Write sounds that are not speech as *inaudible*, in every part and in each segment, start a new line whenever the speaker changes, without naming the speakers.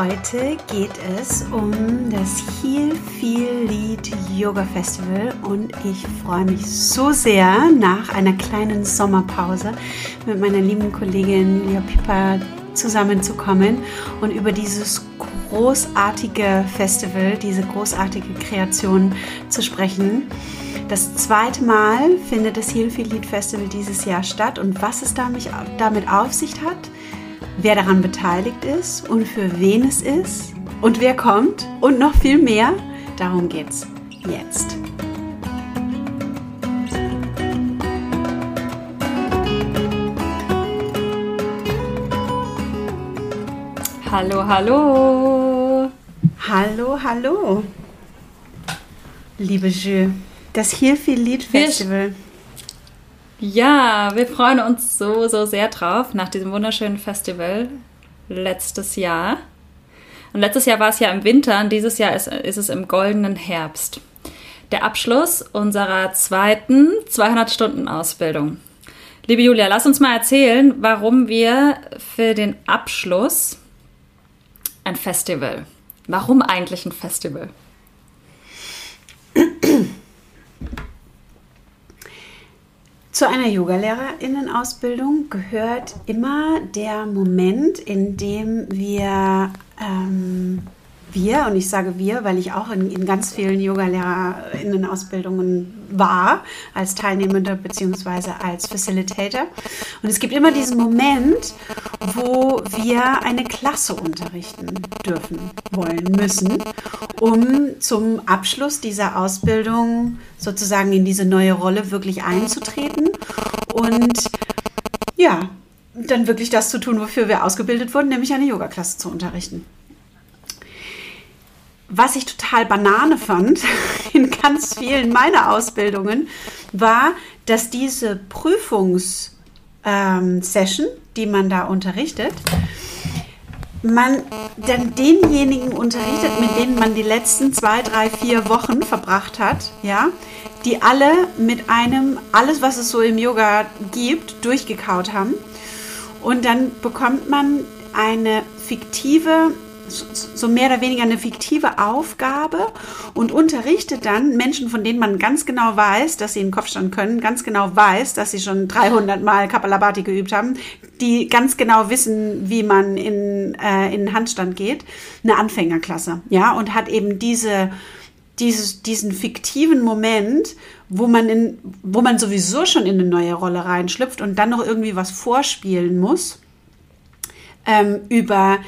Heute geht es um das Heal Feel Lead Yoga Festival und ich freue mich so sehr nach einer kleinen Sommerpause mit meiner lieben Kollegin Lia Pippa zusammenzukommen und über dieses großartige Festival, diese großartige Kreation zu sprechen. Das zweite Mal findet das Heal Feel Lead Festival dieses Jahr statt und was es damit auf sich hat, wer daran beteiligt ist und für wen es ist und wer kommt und noch viel mehr. Darum geht's jetzt.
Hallo, hallo.
Hallo, hallo. Liebe Jö, das Hilfi Lied Festival.
Ja, wir freuen uns so, so sehr drauf nach diesem wunderschönen Festival letztes Jahr. Und letztes Jahr war es ja im Winter und dieses Jahr ist, ist es im goldenen Herbst. Der Abschluss unserer zweiten 200-Stunden-Ausbildung. Liebe Julia, lass uns mal erzählen, warum wir für den Abschluss ein Festival. Warum eigentlich ein Festival?
Zu einer Yogalehrerinnenausbildung gehört immer der Moment, in dem wir ähm, wir, und ich sage wir, weil ich auch in, in ganz vielen Yoga-LehrerInnen-Ausbildungen war, als Teilnehmende bzw. als Facilitator. Und es gibt immer diesen Moment, wo wir eine Klasse unterrichten dürfen, wollen, müssen, um zum Abschluss dieser Ausbildung sozusagen in diese neue Rolle wirklich einzutreten und ja, dann wirklich das zu tun, wofür wir ausgebildet wurden, nämlich eine Yoga-Klasse zu unterrichten was ich total Banane fand *laughs* in ganz vielen meiner Ausbildungen, war, dass diese Prüfungssession, ähm, die man da unterrichtet, man dann denjenigen unterrichtet, mit denen man die letzten zwei, drei, vier Wochen verbracht hat, ja, die alle mit einem, alles, was es so im Yoga gibt, durchgekaut haben. Und dann bekommt man eine fiktive so mehr oder weniger eine fiktive Aufgabe und unterrichtet dann Menschen, von denen man ganz genau weiß, dass sie einen Kopfstand können, ganz genau weiß, dass sie schon 300 Mal Kapalabhati geübt haben, die ganz genau wissen, wie man in, äh, in Handstand geht, eine Anfängerklasse, ja, und hat eben diese, dieses, diesen fiktiven Moment, wo man in, wo man sowieso schon in eine neue Rolle reinschlüpft und dann noch irgendwie was vorspielen muss, ähm, über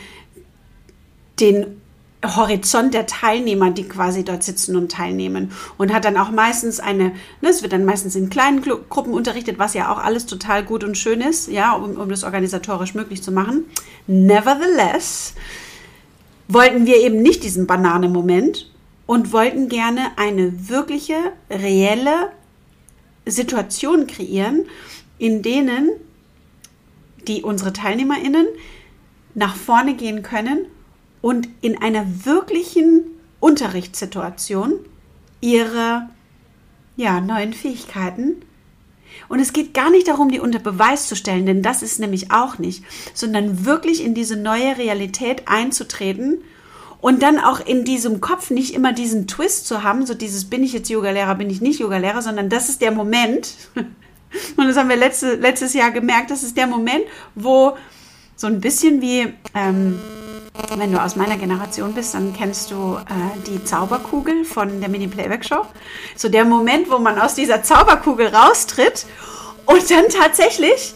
den Horizont der Teilnehmer, die quasi dort sitzen und teilnehmen. Und hat dann auch meistens eine, ne, es wird dann meistens in kleinen Gruppen unterrichtet, was ja auch alles total gut und schön ist, ja, um, um das organisatorisch möglich zu machen. Nevertheless wollten wir eben nicht diesen Banane-Moment und wollten gerne eine wirkliche, reelle Situation kreieren, in denen die unsere TeilnehmerInnen nach vorne gehen können und in einer wirklichen Unterrichtssituation ihre ja, neuen Fähigkeiten. Und es geht gar nicht darum, die unter Beweis zu stellen, denn das ist nämlich auch nicht, sondern wirklich in diese neue Realität einzutreten und dann auch in diesem Kopf nicht immer diesen Twist zu haben, so dieses bin ich jetzt Yogalehrer, bin ich nicht Yogalehrer, sondern das ist der Moment. *laughs* Und das haben wir letzte, letztes Jahr gemerkt, das ist der Moment, wo so ein bisschen wie ähm, wenn du aus meiner Generation bist, dann kennst du äh, die Zauberkugel von der Mini-Playback-Show. So der Moment, wo man aus dieser Zauberkugel raustritt und dann tatsächlich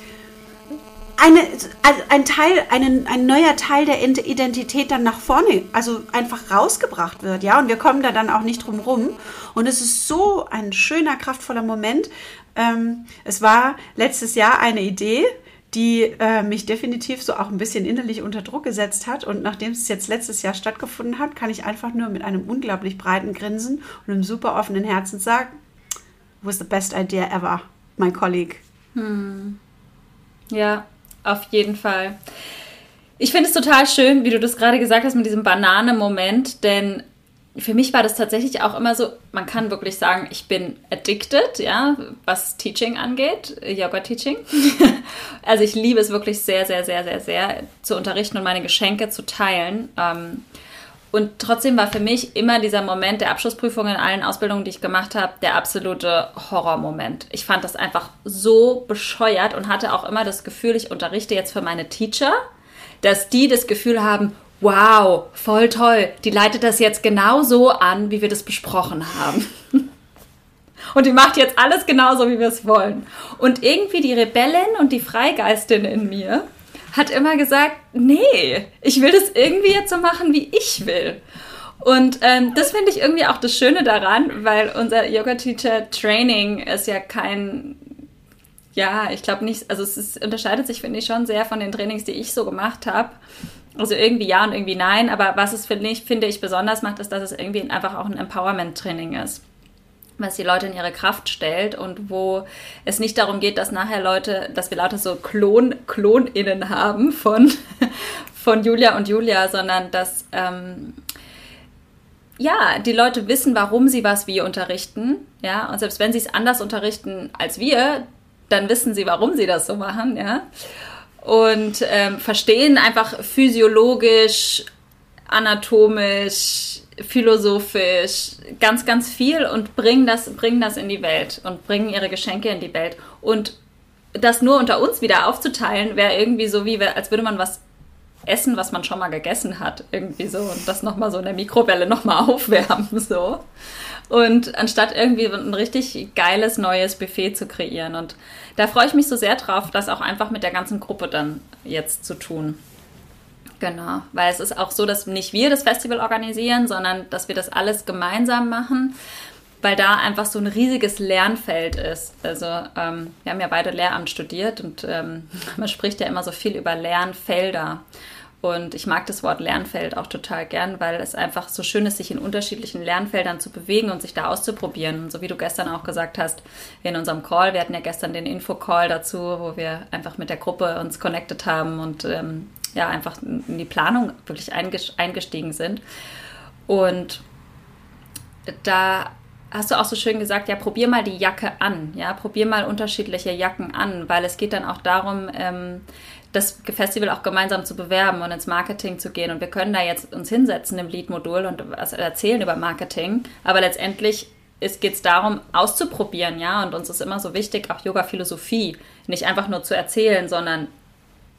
eine, also ein Teil, einen, ein neuer Teil der Identität dann nach vorne, also einfach rausgebracht wird, ja. Und wir kommen da dann auch nicht drum rum. Und es ist so ein schöner, kraftvoller Moment. Ähm, es war letztes Jahr eine Idee die äh, mich definitiv so auch ein bisschen innerlich unter Druck gesetzt hat. Und nachdem es jetzt letztes Jahr stattgefunden hat, kann ich einfach nur mit einem unglaublich breiten Grinsen und einem super offenen Herzen sagen, was the best idea ever, my colleague.
Hm. Ja, auf jeden Fall. Ich finde es total schön, wie du das gerade gesagt hast mit diesem Banane-Moment, denn für mich war das tatsächlich auch immer so, man kann wirklich sagen, ich bin addicted, ja, was Teaching angeht, Yoga-Teaching. *laughs* also ich liebe es wirklich sehr, sehr, sehr, sehr, sehr zu unterrichten und meine Geschenke zu teilen. Ähm, und trotzdem war für mich immer dieser Moment der Abschlussprüfung in allen Ausbildungen, die ich gemacht habe, der absolute Horrormoment. Ich fand das einfach so bescheuert und hatte auch immer das Gefühl, ich unterrichte jetzt für meine Teacher, dass die das Gefühl haben, wow, voll toll, die leitet das jetzt genau so an, wie wir das besprochen haben. *laughs* Und die macht jetzt alles genauso, wie wir es wollen. Und irgendwie die Rebellin und die Freigeistin in mir hat immer gesagt, nee, ich will das irgendwie jetzt so machen, wie ich will. Und ähm, das finde ich irgendwie auch das Schöne daran, weil unser Yoga-Teacher-Training ist ja kein, ja, ich glaube nicht, also es ist, unterscheidet sich, finde ich, schon sehr von den Trainings, die ich so gemacht habe. Also irgendwie ja und irgendwie nein, aber was es, finde ich, finde ich besonders macht, ist, dass es irgendwie einfach auch ein Empowerment-Training ist was die Leute in ihre Kraft stellt und wo es nicht darum geht, dass nachher Leute, dass wir lauter so Klon, KlonInnen haben von, *laughs* von Julia und Julia, sondern dass ähm, ja, die Leute wissen, warum sie was wie unterrichten, ja, und selbst wenn sie es anders unterrichten als wir, dann wissen sie, warum sie das so machen, ja, und ähm, verstehen einfach physiologisch, anatomisch, philosophisch, ganz, ganz viel und bringen das, bringen das in die Welt und bringen ihre Geschenke in die Welt. Und das nur unter uns wieder aufzuteilen, wäre irgendwie so wie, als würde man was essen, was man schon mal gegessen hat, irgendwie so und das nochmal so in der Mikrowelle nochmal *laughs* aufwärmen, so. Und anstatt irgendwie ein richtig geiles neues Buffet zu kreieren. Und da freue ich mich so sehr drauf, das auch einfach mit der ganzen Gruppe dann jetzt zu tun. Genau, weil es ist auch so, dass nicht wir das Festival organisieren, sondern dass wir das alles gemeinsam machen, weil da einfach so ein riesiges Lernfeld ist. Also ähm, wir haben ja beide Lehramt studiert und ähm, *laughs* man spricht ja immer so viel über Lernfelder. Und ich mag das Wort Lernfeld auch total gern, weil es einfach so schön ist, sich in unterschiedlichen Lernfeldern zu bewegen und sich da auszuprobieren. Und so wie du gestern auch gesagt hast, in unserem Call, wir hatten ja gestern den Info-Call dazu, wo wir einfach mit der Gruppe uns connected haben und ähm, ja einfach in die Planung wirklich eingestiegen sind. Und da hast du auch so schön gesagt, ja, probier mal die Jacke an, ja, probier mal unterschiedliche Jacken an, weil es geht dann auch darum, ähm, das Festival auch gemeinsam zu bewerben und ins Marketing zu gehen. Und wir können da jetzt uns hinsetzen im Lead-Modul und was erzählen über Marketing, aber letztendlich geht es darum, auszuprobieren, ja. Und uns ist immer so wichtig, auch Yoga-Philosophie nicht einfach nur zu erzählen, sondern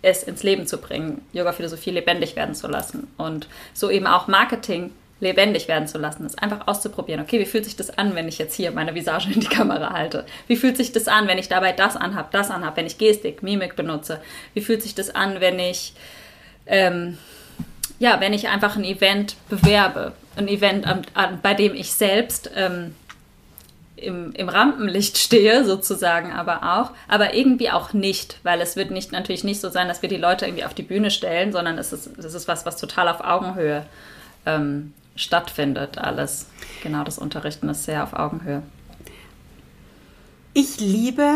es ins Leben zu bringen, Yoga-Philosophie lebendig werden zu lassen und so eben auch Marketing lebendig werden zu lassen, es einfach auszuprobieren. Okay, wie fühlt sich das an, wenn ich jetzt hier meine Visage in die Kamera halte? Wie fühlt sich das an, wenn ich dabei das anhab, das anhab, wenn ich Gestik, Mimik benutze? Wie fühlt sich das an, wenn ich ähm, ja, wenn ich einfach ein Event bewerbe, ein Event, an, an, bei dem ich selbst ähm, im, im Rampenlicht *laughs* stehe, sozusagen aber auch, aber irgendwie auch nicht, weil es wird nicht, natürlich nicht so sein, dass wir die Leute irgendwie auf die Bühne stellen, sondern es ist, es ist was, was total auf Augenhöhe ähm, stattfindet, alles. Genau, das Unterrichten ist sehr auf Augenhöhe.
Ich liebe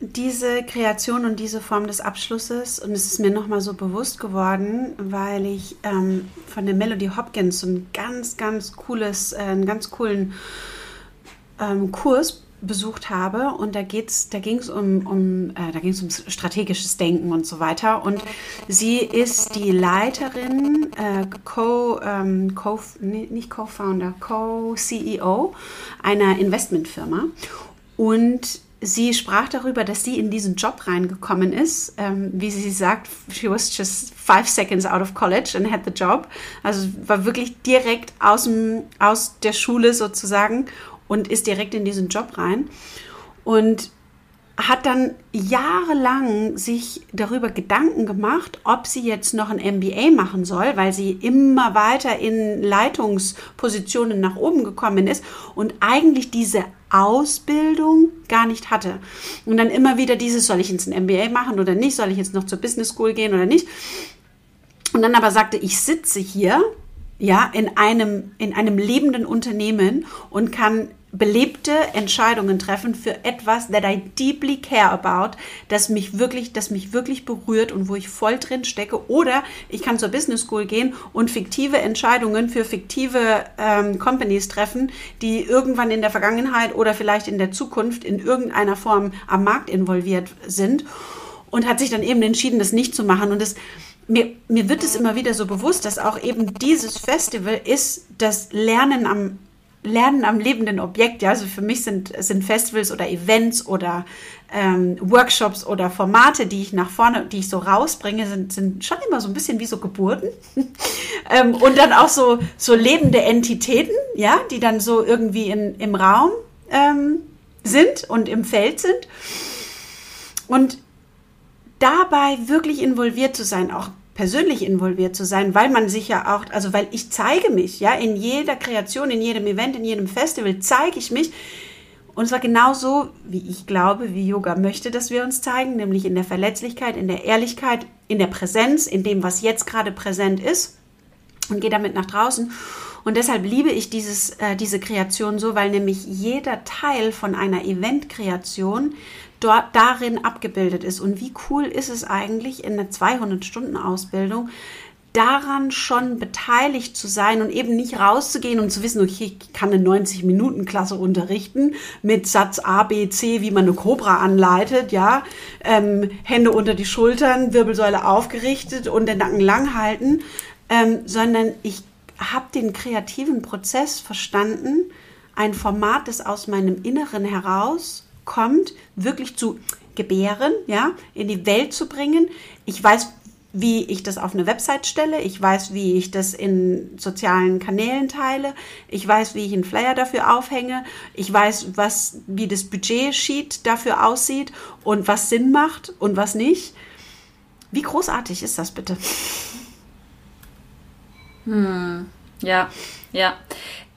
diese Kreation und diese Form des Abschlusses und es ist mir nochmal so bewusst geworden, weil ich ähm, von der Melody Hopkins so ein ganz, ganz cooles, äh, einen ganz coolen ähm, Kurs besucht habe und da geht's, da ging es um, um äh, da ging es um strategisches Denken und so weiter und sie ist die Leiterin, äh, Co, ähm, Co, nicht Co-Founder, Co-CEO einer Investmentfirma und sie sprach darüber, dass sie in diesen Job reingekommen ist. Ähm, wie sie sagt, she was just five seconds out of college and had the job. Also war wirklich direkt aus, dem, aus der Schule sozusagen und ist direkt in diesen Job rein und hat dann jahrelang sich darüber Gedanken gemacht, ob sie jetzt noch ein MBA machen soll, weil sie immer weiter in Leitungspositionen nach oben gekommen ist und eigentlich diese Ausbildung gar nicht hatte. Und dann immer wieder dieses, soll ich jetzt ein MBA machen oder nicht, soll ich jetzt noch zur Business School gehen oder nicht. Und dann aber sagte, ich sitze hier ja, in einem, in einem lebenden Unternehmen und kann belebte Entscheidungen treffen für etwas, that I deeply care about, das mich wirklich, das mich wirklich berührt und wo ich voll drin stecke. Oder ich kann zur Business School gehen und fiktive Entscheidungen für fiktive ähm, Companies treffen, die irgendwann in der Vergangenheit oder vielleicht in der Zukunft in irgendeiner Form am Markt involviert sind und hat sich dann eben entschieden, das nicht zu machen. Und das, mir, mir wird es immer wieder so bewusst, dass auch eben dieses Festival ist das Lernen am Lernen am lebenden Objekt. Ja, also für mich sind, sind Festivals oder Events oder ähm, Workshops oder Formate, die ich nach vorne, die ich so rausbringe, sind, sind schon immer so ein bisschen wie so Geburten. *laughs* ähm, und dann auch so, so lebende Entitäten, ja, die dann so irgendwie in, im Raum ähm, sind und im Feld sind. Und dabei wirklich involviert zu sein, auch persönlich involviert zu sein, weil man sich ja auch, also weil ich zeige mich, ja, in jeder Kreation, in jedem Event, in jedem Festival zeige ich mich. Und zwar genauso, wie ich glaube, wie Yoga möchte, dass wir uns zeigen, nämlich in der Verletzlichkeit, in der Ehrlichkeit, in der Präsenz, in dem, was jetzt gerade präsent ist und gehe damit nach draußen. Und deshalb liebe ich dieses, äh, diese Kreation so, weil nämlich jeder Teil von einer Eventkreation dort darin abgebildet ist. Und wie cool ist es eigentlich in einer 200-Stunden-Ausbildung, daran schon beteiligt zu sein und eben nicht rauszugehen und zu wissen, okay, ich kann eine 90-Minuten-Klasse unterrichten mit Satz A, B, C, wie man eine Cobra anleitet, ja, ähm, Hände unter die Schultern, Wirbelsäule aufgerichtet und den Nacken lang halten, ähm, sondern ich habe den kreativen Prozess verstanden, ein Format, das aus meinem Inneren heraus kommt, wirklich zu gebären, ja, in die Welt zu bringen. Ich weiß, wie ich das auf eine Website stelle. Ich weiß, wie ich das in sozialen Kanälen teile. Ich weiß, wie ich einen Flyer dafür aufhänge. Ich weiß, was, wie das Budget-Sheet dafür aussieht und was Sinn macht und was nicht. Wie großartig ist das bitte?
Hm. Ja, ja.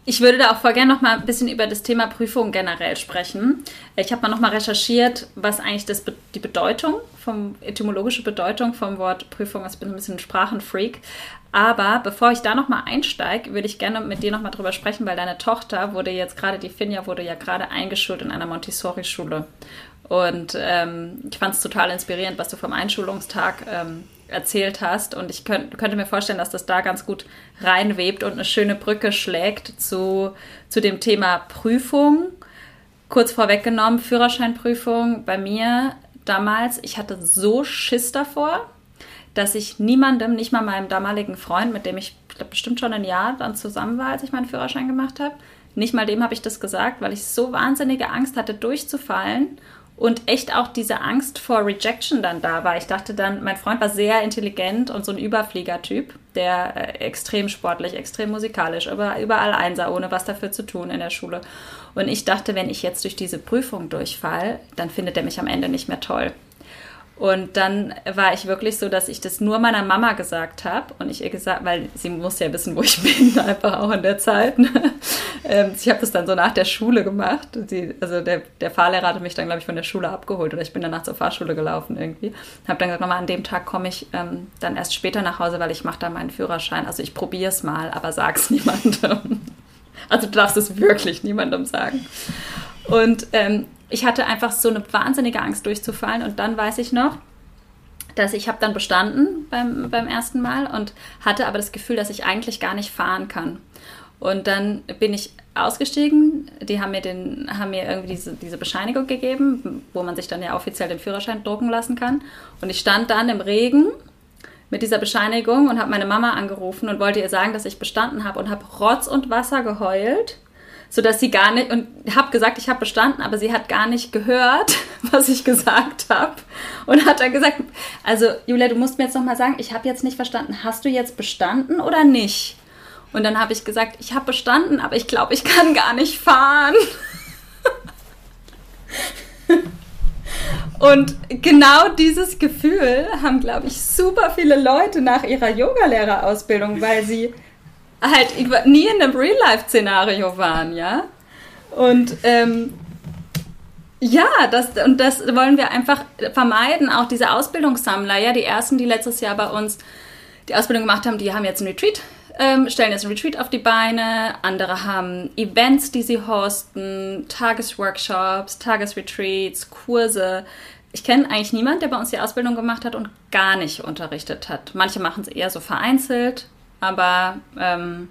Ich würde da auch voll gerne noch mal ein bisschen über das Thema Prüfung generell sprechen. Ich habe mal noch mal recherchiert, was eigentlich das, die Bedeutung, vom, etymologische Bedeutung vom Wort Prüfung ist. Ich bin ein bisschen ein Sprachenfreak. Aber bevor ich da noch mal einsteige, würde ich gerne mit dir noch mal drüber sprechen, weil deine Tochter wurde jetzt gerade, die Finja wurde ja gerade eingeschult in einer Montessori-Schule. Und ähm, ich fand es total inspirierend, was du vom Einschulungstag ähm, erzählt hast. Und ich könnt, könnte mir vorstellen, dass das da ganz gut reinwebt und eine schöne Brücke schlägt zu, zu dem Thema Prüfung. Kurz vorweggenommen, Führerscheinprüfung bei mir damals, ich hatte so Schiss davor, dass ich niemandem, nicht mal meinem damaligen Freund, mit dem ich, glaube, bestimmt schon ein Jahr dann zusammen war, als ich meinen Führerschein gemacht habe, nicht mal dem habe ich das gesagt, weil ich so wahnsinnige Angst hatte, durchzufallen und echt auch diese Angst vor Rejection dann da war. Ich dachte dann, mein Freund war sehr intelligent und so ein Überfliegertyp, der äh, extrem sportlich, extrem musikalisch, überall einsah, ohne was dafür zu tun in der Schule. Und ich dachte, wenn ich jetzt durch diese Prüfung durchfall, dann findet er mich am Ende nicht mehr toll. Und dann war ich wirklich so, dass ich das nur meiner Mama gesagt habe und ich ihr gesagt, weil sie muss ja wissen, wo ich *laughs* bin, einfach auch in der Zeit. Ne? Ähm, ich habe das dann so nach der Schule gemacht. Sie, also der, der Fahrlehrer hatte mich dann, glaube ich, von der Schule abgeholt oder ich bin danach zur Fahrschule gelaufen irgendwie. Habe dann gesagt, nochmal an dem Tag komme ich ähm, dann erst später nach Hause, weil ich mache da meinen Führerschein. Also ich probiere es mal, aber sag's *laughs* niemandem. Also du darfst es wirklich niemandem sagen. Und ähm, ich hatte einfach so eine wahnsinnige Angst durchzufallen und dann weiß ich noch, dass ich habe dann bestanden beim, beim ersten Mal und hatte aber das Gefühl, dass ich eigentlich gar nicht fahren kann. Und dann bin ich ausgestiegen. Die haben mir, den, haben mir irgendwie diese, diese Bescheinigung gegeben, wo man sich dann ja offiziell den Führerschein drucken lassen kann. Und ich stand dann im Regen mit dieser Bescheinigung und habe meine Mama angerufen und wollte ihr sagen, dass ich bestanden habe und habe Rotz und Wasser geheult sodass sie gar nicht, und habe gesagt, ich habe bestanden, aber sie hat gar nicht gehört, *laughs* was ich gesagt habe. Und hat dann gesagt, also Julia, du musst mir jetzt nochmal sagen, ich habe jetzt nicht verstanden, hast du jetzt bestanden oder nicht? Und dann habe ich gesagt, ich habe bestanden, aber ich glaube, ich kann gar nicht fahren. *laughs* Und genau dieses Gefühl haben, glaube ich, super viele Leute nach ihrer Yogalehrerausbildung, weil sie halt nie in einem Real-Life-Szenario waren, ja. Und ähm, ja, das, und das wollen wir einfach vermeiden. Auch diese Ausbildungssammler, ja, die ersten, die letztes Jahr bei uns die Ausbildung gemacht haben, die haben jetzt ein Retreat ähm, stellen jetzt ein Retreat auf die Beine, andere haben Events, die sie hosten, Tagesworkshops, Tagesretreats, Kurse. Ich kenne eigentlich niemanden, der bei uns die Ausbildung gemacht hat und gar nicht unterrichtet hat. Manche machen es eher so vereinzelt, aber ähm,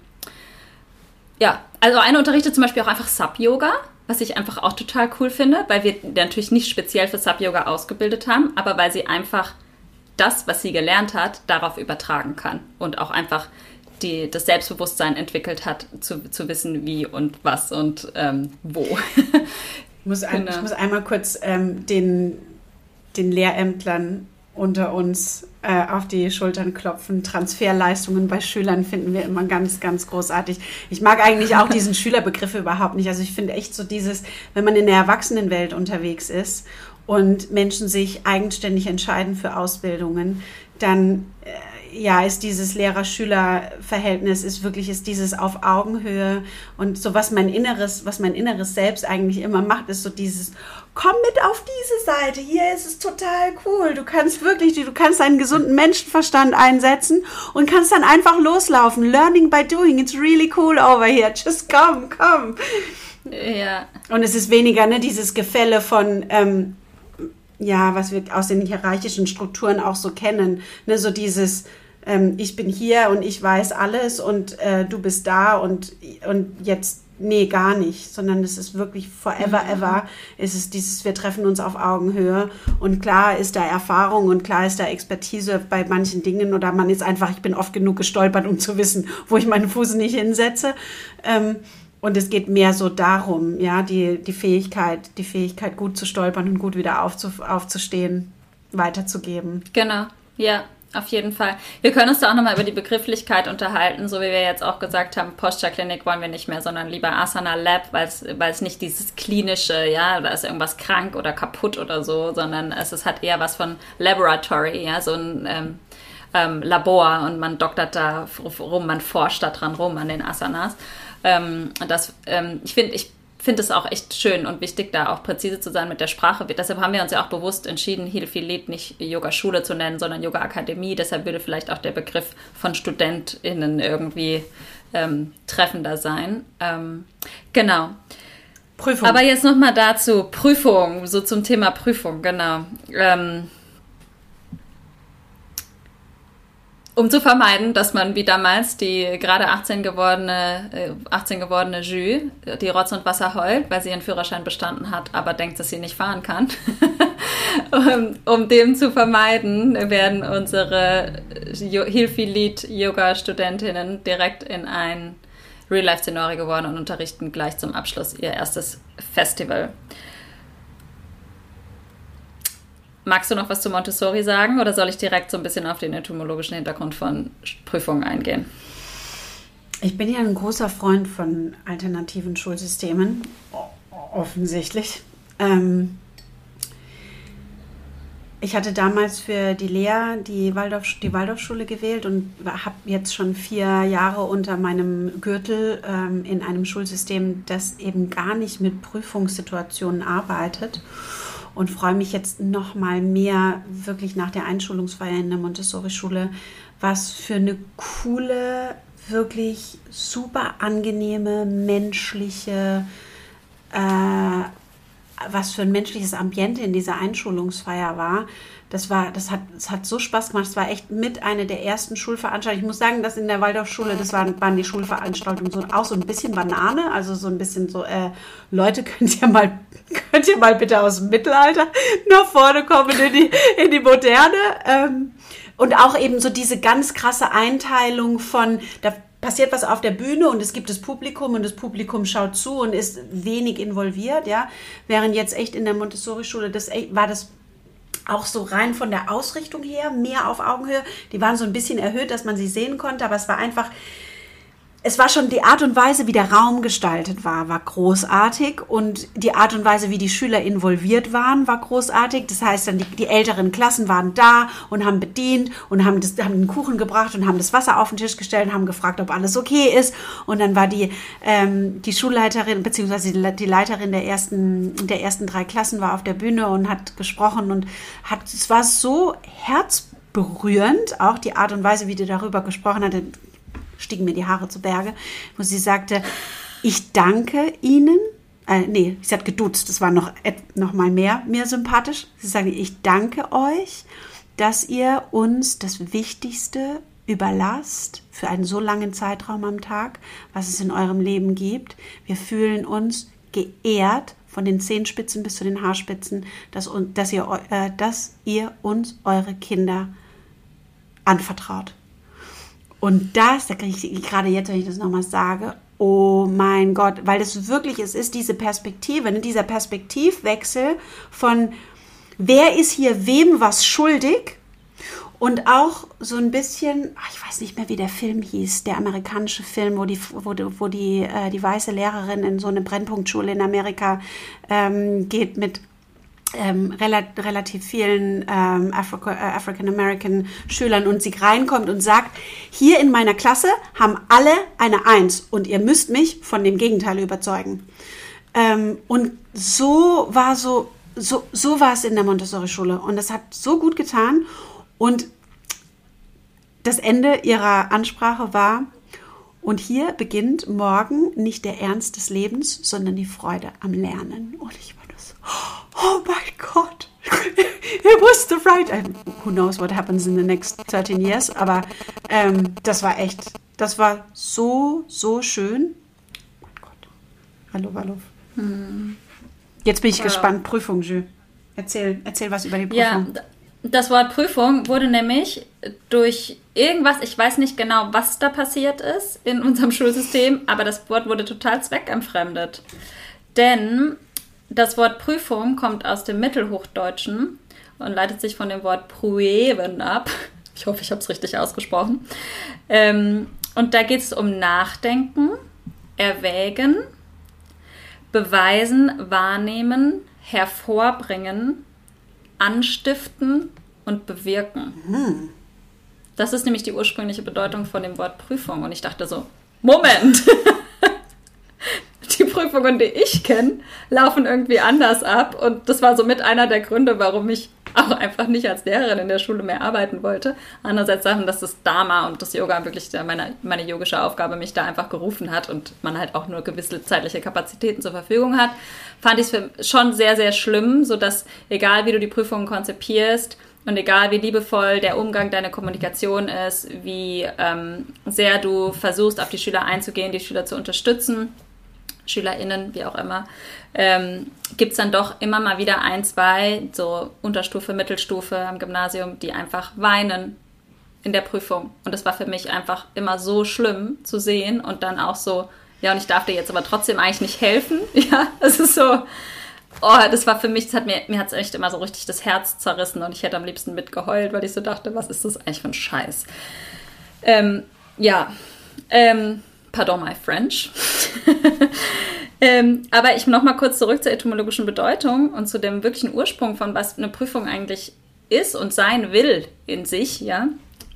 ja, also eine unterrichtet zum Beispiel auch einfach Sub-Yoga, was ich einfach auch total cool finde, weil wir natürlich nicht speziell für Sub-Yoga ausgebildet haben, aber weil sie einfach das, was sie gelernt hat, darauf übertragen kann und auch einfach die, das Selbstbewusstsein entwickelt hat, zu, zu wissen, wie und was und ähm, wo. *laughs*
ich, muss ein, genau. ich muss einmal kurz ähm, den, den Lehrämtlern unter uns äh, auf die Schultern klopfen. Transferleistungen bei Schülern finden wir immer ganz, ganz großartig. Ich mag eigentlich auch diesen *laughs* Schülerbegriff überhaupt nicht. Also ich finde echt so dieses, wenn man in der Erwachsenenwelt unterwegs ist und Menschen sich eigenständig entscheiden für Ausbildungen, dann äh, ja, ist dieses Lehrer-Schüler-Verhältnis ist wirklich ist dieses auf Augenhöhe und so was mein inneres, was mein inneres Selbst eigentlich immer macht, ist so dieses komm mit auf diese Seite. Hier ist es total cool. Du kannst wirklich, du kannst einen gesunden Menschenverstand einsetzen und kannst dann einfach loslaufen. Learning by doing. It's really cool over here. Just come, come.
Ja.
Und es ist weniger ne, dieses Gefälle von ähm, ja, was wir aus den hierarchischen Strukturen auch so kennen. Ne, so dieses ähm, ich bin hier und ich weiß alles und äh, du bist da und, und jetzt, nee, gar nicht, sondern es ist wirklich forever, mhm. ever, ist es dieses, wir treffen uns auf Augenhöhe und klar ist da Erfahrung und klar ist da Expertise bei manchen Dingen oder man ist einfach, ich bin oft genug gestolpert, um zu wissen, wo ich meinen Fuß nicht hinsetze. Ähm, und es geht mehr so darum, ja, die, die Fähigkeit, die Fähigkeit, gut zu stolpern und gut wieder aufzu, aufzustehen, weiterzugeben.
Genau, ja. Auf jeden Fall. Wir können uns da auch nochmal über die Begrifflichkeit unterhalten, so wie wir jetzt auch gesagt haben, Posture-Klinik wollen wir nicht mehr, sondern lieber Asana Lab, weil es nicht dieses klinische, ja, da ist irgendwas krank oder kaputt oder so, sondern es, es hat eher was von Laboratory, ja, so ein ähm, ähm, Labor und man doktert da rum, man forscht da dran rum an den Asanas. Ähm, das, ähm, ich finde, ich finde es auch echt schön und wichtig, da auch präzise zu sein mit der Sprache. Deshalb haben wir uns ja auch bewusst entschieden, Hilfilit nicht Yoga-Schule zu nennen, sondern Yoga-Akademie. Deshalb würde vielleicht auch der Begriff von StudentInnen irgendwie ähm, treffender sein. Ähm, genau. Prüfung. Aber jetzt nochmal dazu, Prüfung, so zum Thema Prüfung, genau. Ähm, um zu vermeiden, dass man wie damals die gerade 18 gewordene, 18 äh, gewordene Jü, die Rotz und Wasser heult, weil sie ihren Führerschein bestanden hat, aber denkt, dass sie nicht fahren kann. *laughs* um, um, dem zu vermeiden, werden unsere Hilfi-Lead-Yoga-Studentinnen direkt in ein Real-Life-Szenario geworden und unterrichten gleich zum Abschluss ihr erstes Festival. Magst du noch was zu Montessori sagen oder soll ich direkt so ein bisschen auf den etymologischen Hintergrund von Prüfungen eingehen?
Ich bin ja ein großer Freund von alternativen Schulsystemen, offensichtlich. Ähm, ich hatte damals für die Lea die, Waldorf, die Waldorfschule gewählt und habe jetzt schon vier Jahre unter meinem Gürtel ähm, in einem Schulsystem, das eben gar nicht mit Prüfungssituationen arbeitet und freue mich jetzt noch mal mehr wirklich nach der Einschulungsfeier in der Montessori-Schule, was für eine coole, wirklich super angenehme, menschliche, äh, was für ein menschliches Ambiente in dieser Einschulungsfeier war das war, das hat, das hat so Spaß gemacht. Das war echt mit einer der ersten Schulveranstaltungen. Ich muss sagen, dass in der Waldorfschule, das waren, waren die Schulveranstaltungen so, auch so ein bisschen Banane, also so ein bisschen so, äh, Leute, *laughs* könnt ihr mal, könnt ihr mal bitte aus dem Mittelalter nach vorne kommen in die, in die Moderne? Ähm, und auch eben so diese ganz krasse Einteilung von, da passiert was auf der Bühne und es gibt das Publikum und das Publikum schaut zu und ist wenig involviert, ja. Während jetzt echt in der Montessori-Schule, das war das auch so rein von der Ausrichtung her, mehr auf Augenhöhe. Die waren so ein bisschen erhöht, dass man sie sehen konnte, aber es war einfach es war schon die Art und Weise, wie der Raum gestaltet war, war großartig und die Art und Weise, wie die Schüler involviert waren, war großartig. Das heißt, dann die, die älteren Klassen waren da und haben bedient und haben, das, haben den Kuchen gebracht und haben das Wasser auf den Tisch gestellt und haben gefragt, ob alles okay ist. Und dann war die, ähm, die Schulleiterin beziehungsweise die Leiterin der ersten, der ersten drei Klassen war auf der Bühne und hat gesprochen und hat, es war so herzberührend, auch die Art und Weise, wie die darüber gesprochen hat stiegen mir die Haare zu Berge, wo sie sagte, ich danke Ihnen. Äh, nee, sie hat geduzt, das war noch, noch mal mehr, mehr sympathisch. Sie sagte, ich danke euch, dass ihr uns das Wichtigste überlasst für einen so langen Zeitraum am Tag, was es in eurem Leben gibt. Wir fühlen uns geehrt von den Zehenspitzen bis zu den Haarspitzen, dass, dass, ihr, äh, dass ihr uns eure Kinder anvertraut. Und das, da kriege ich gerade jetzt, wenn ich das nochmal sage, oh mein Gott, weil es wirklich, es ist diese Perspektive, ne, dieser Perspektivwechsel von, wer ist hier wem was schuldig? Und auch so ein bisschen, ach, ich weiß nicht mehr, wie der Film hieß, der amerikanische Film, wo die, wo, wo die, äh, die weiße Lehrerin in so eine Brennpunktschule in Amerika ähm, geht mit ähm, relativ, vielen ähm, Africa, äh, African American Schülern und sie reinkommt und sagt, hier in meiner Klasse haben alle eine Eins und ihr müsst mich von dem Gegenteil überzeugen. Ähm, und so war so, so, so war es in der Montessori-Schule und das hat so gut getan und das Ende ihrer Ansprache war, und hier beginnt morgen nicht der Ernst des Lebens, sondern die Freude am Lernen. Und ich oh mein Gott, *laughs* it was the right. Who knows what happens in the next 13 years, aber ähm, das war echt, das war so, so schön. Oh mein Gott. Hallo, hallo. Hm. Jetzt bin ich ja. gespannt. Prüfung, Jules. Erzähl, erzähl was über die Prüfung.
Ja, das Wort Prüfung wurde nämlich durch irgendwas, ich weiß nicht genau, was da passiert ist in unserem Schulsystem, aber das Wort wurde total zweckentfremdet. Denn das Wort Prüfung kommt aus dem Mittelhochdeutschen und leitet sich von dem Wort Prueben ab. Ich hoffe, ich habe es richtig ausgesprochen. Ähm, und da geht es um Nachdenken, Erwägen, Beweisen, Wahrnehmen, Hervorbringen, anstiften und bewirken. Hm. Das ist nämlich die ursprüngliche Bedeutung von dem Wort Prüfung. Und ich dachte so, Moment! *laughs* die Prüfungen, die ich kenne, laufen irgendwie anders ab. Und das war so mit einer der Gründe, warum ich auch einfach nicht als Lehrerin in der Schule mehr arbeiten wollte. Andererseits Sachen, dass das Dharma und das Yoga wirklich meine, meine yogische Aufgabe mich da einfach gerufen hat und man halt auch nur gewisse zeitliche Kapazitäten zur Verfügung hat, fand ich es schon sehr, sehr schlimm, sodass egal wie du die Prüfungen konzipierst, und egal wie liebevoll der Umgang deiner Kommunikation ist, wie ähm, sehr du versuchst, auf die Schüler einzugehen, die Schüler zu unterstützen, SchülerInnen, wie auch immer, ähm, gibt es dann doch immer mal wieder ein, zwei, so Unterstufe, Mittelstufe am Gymnasium, die einfach weinen in der Prüfung. Und das war für mich einfach immer so schlimm zu sehen und dann auch so, ja, und ich darf dir jetzt aber trotzdem eigentlich nicht helfen. *laughs* Ja, es ist so, oh, das war für mich, das hat mir, mir hat es echt immer so richtig das Herz zerrissen und ich hätte am liebsten mitgeheult, weil ich so dachte, was ist das eigentlich für ein Scheiß? Ähm, ja, ähm, pardon my French. *laughs* Ähm, aber ich noch mal kurz zurück zur etymologischen Bedeutung und zu dem wirklichen Ursprung von was eine Prüfung eigentlich ist und sein will in sich, ja.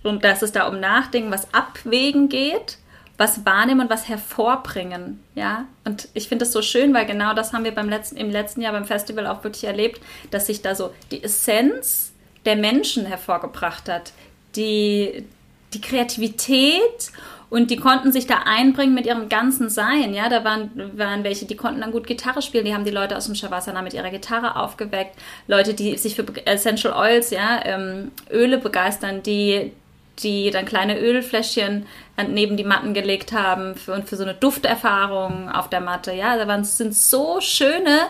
Und dass es da um Nachdenken, was abwägen geht, was wahrnehmen und was hervorbringen, ja. Und ich finde das so schön, weil genau das haben wir beim letzten, im letzten Jahr beim Festival auch wirklich erlebt, dass sich da so die Essenz der Menschen hervorgebracht hat, die, die Kreativität und die konnten sich da einbringen mit ihrem ganzen Sein. Ja, da waren, waren welche, die konnten dann gut Gitarre spielen. Die haben die Leute aus dem Shavasana mit ihrer Gitarre aufgeweckt. Leute, die sich für Essential Oils, ja, ähm, Öle begeistern, die, die dann kleine Ölfläschchen neben die Matten gelegt haben für, und für so eine Dufterfahrung auf der Matte. Ja, da waren, sind so schöne,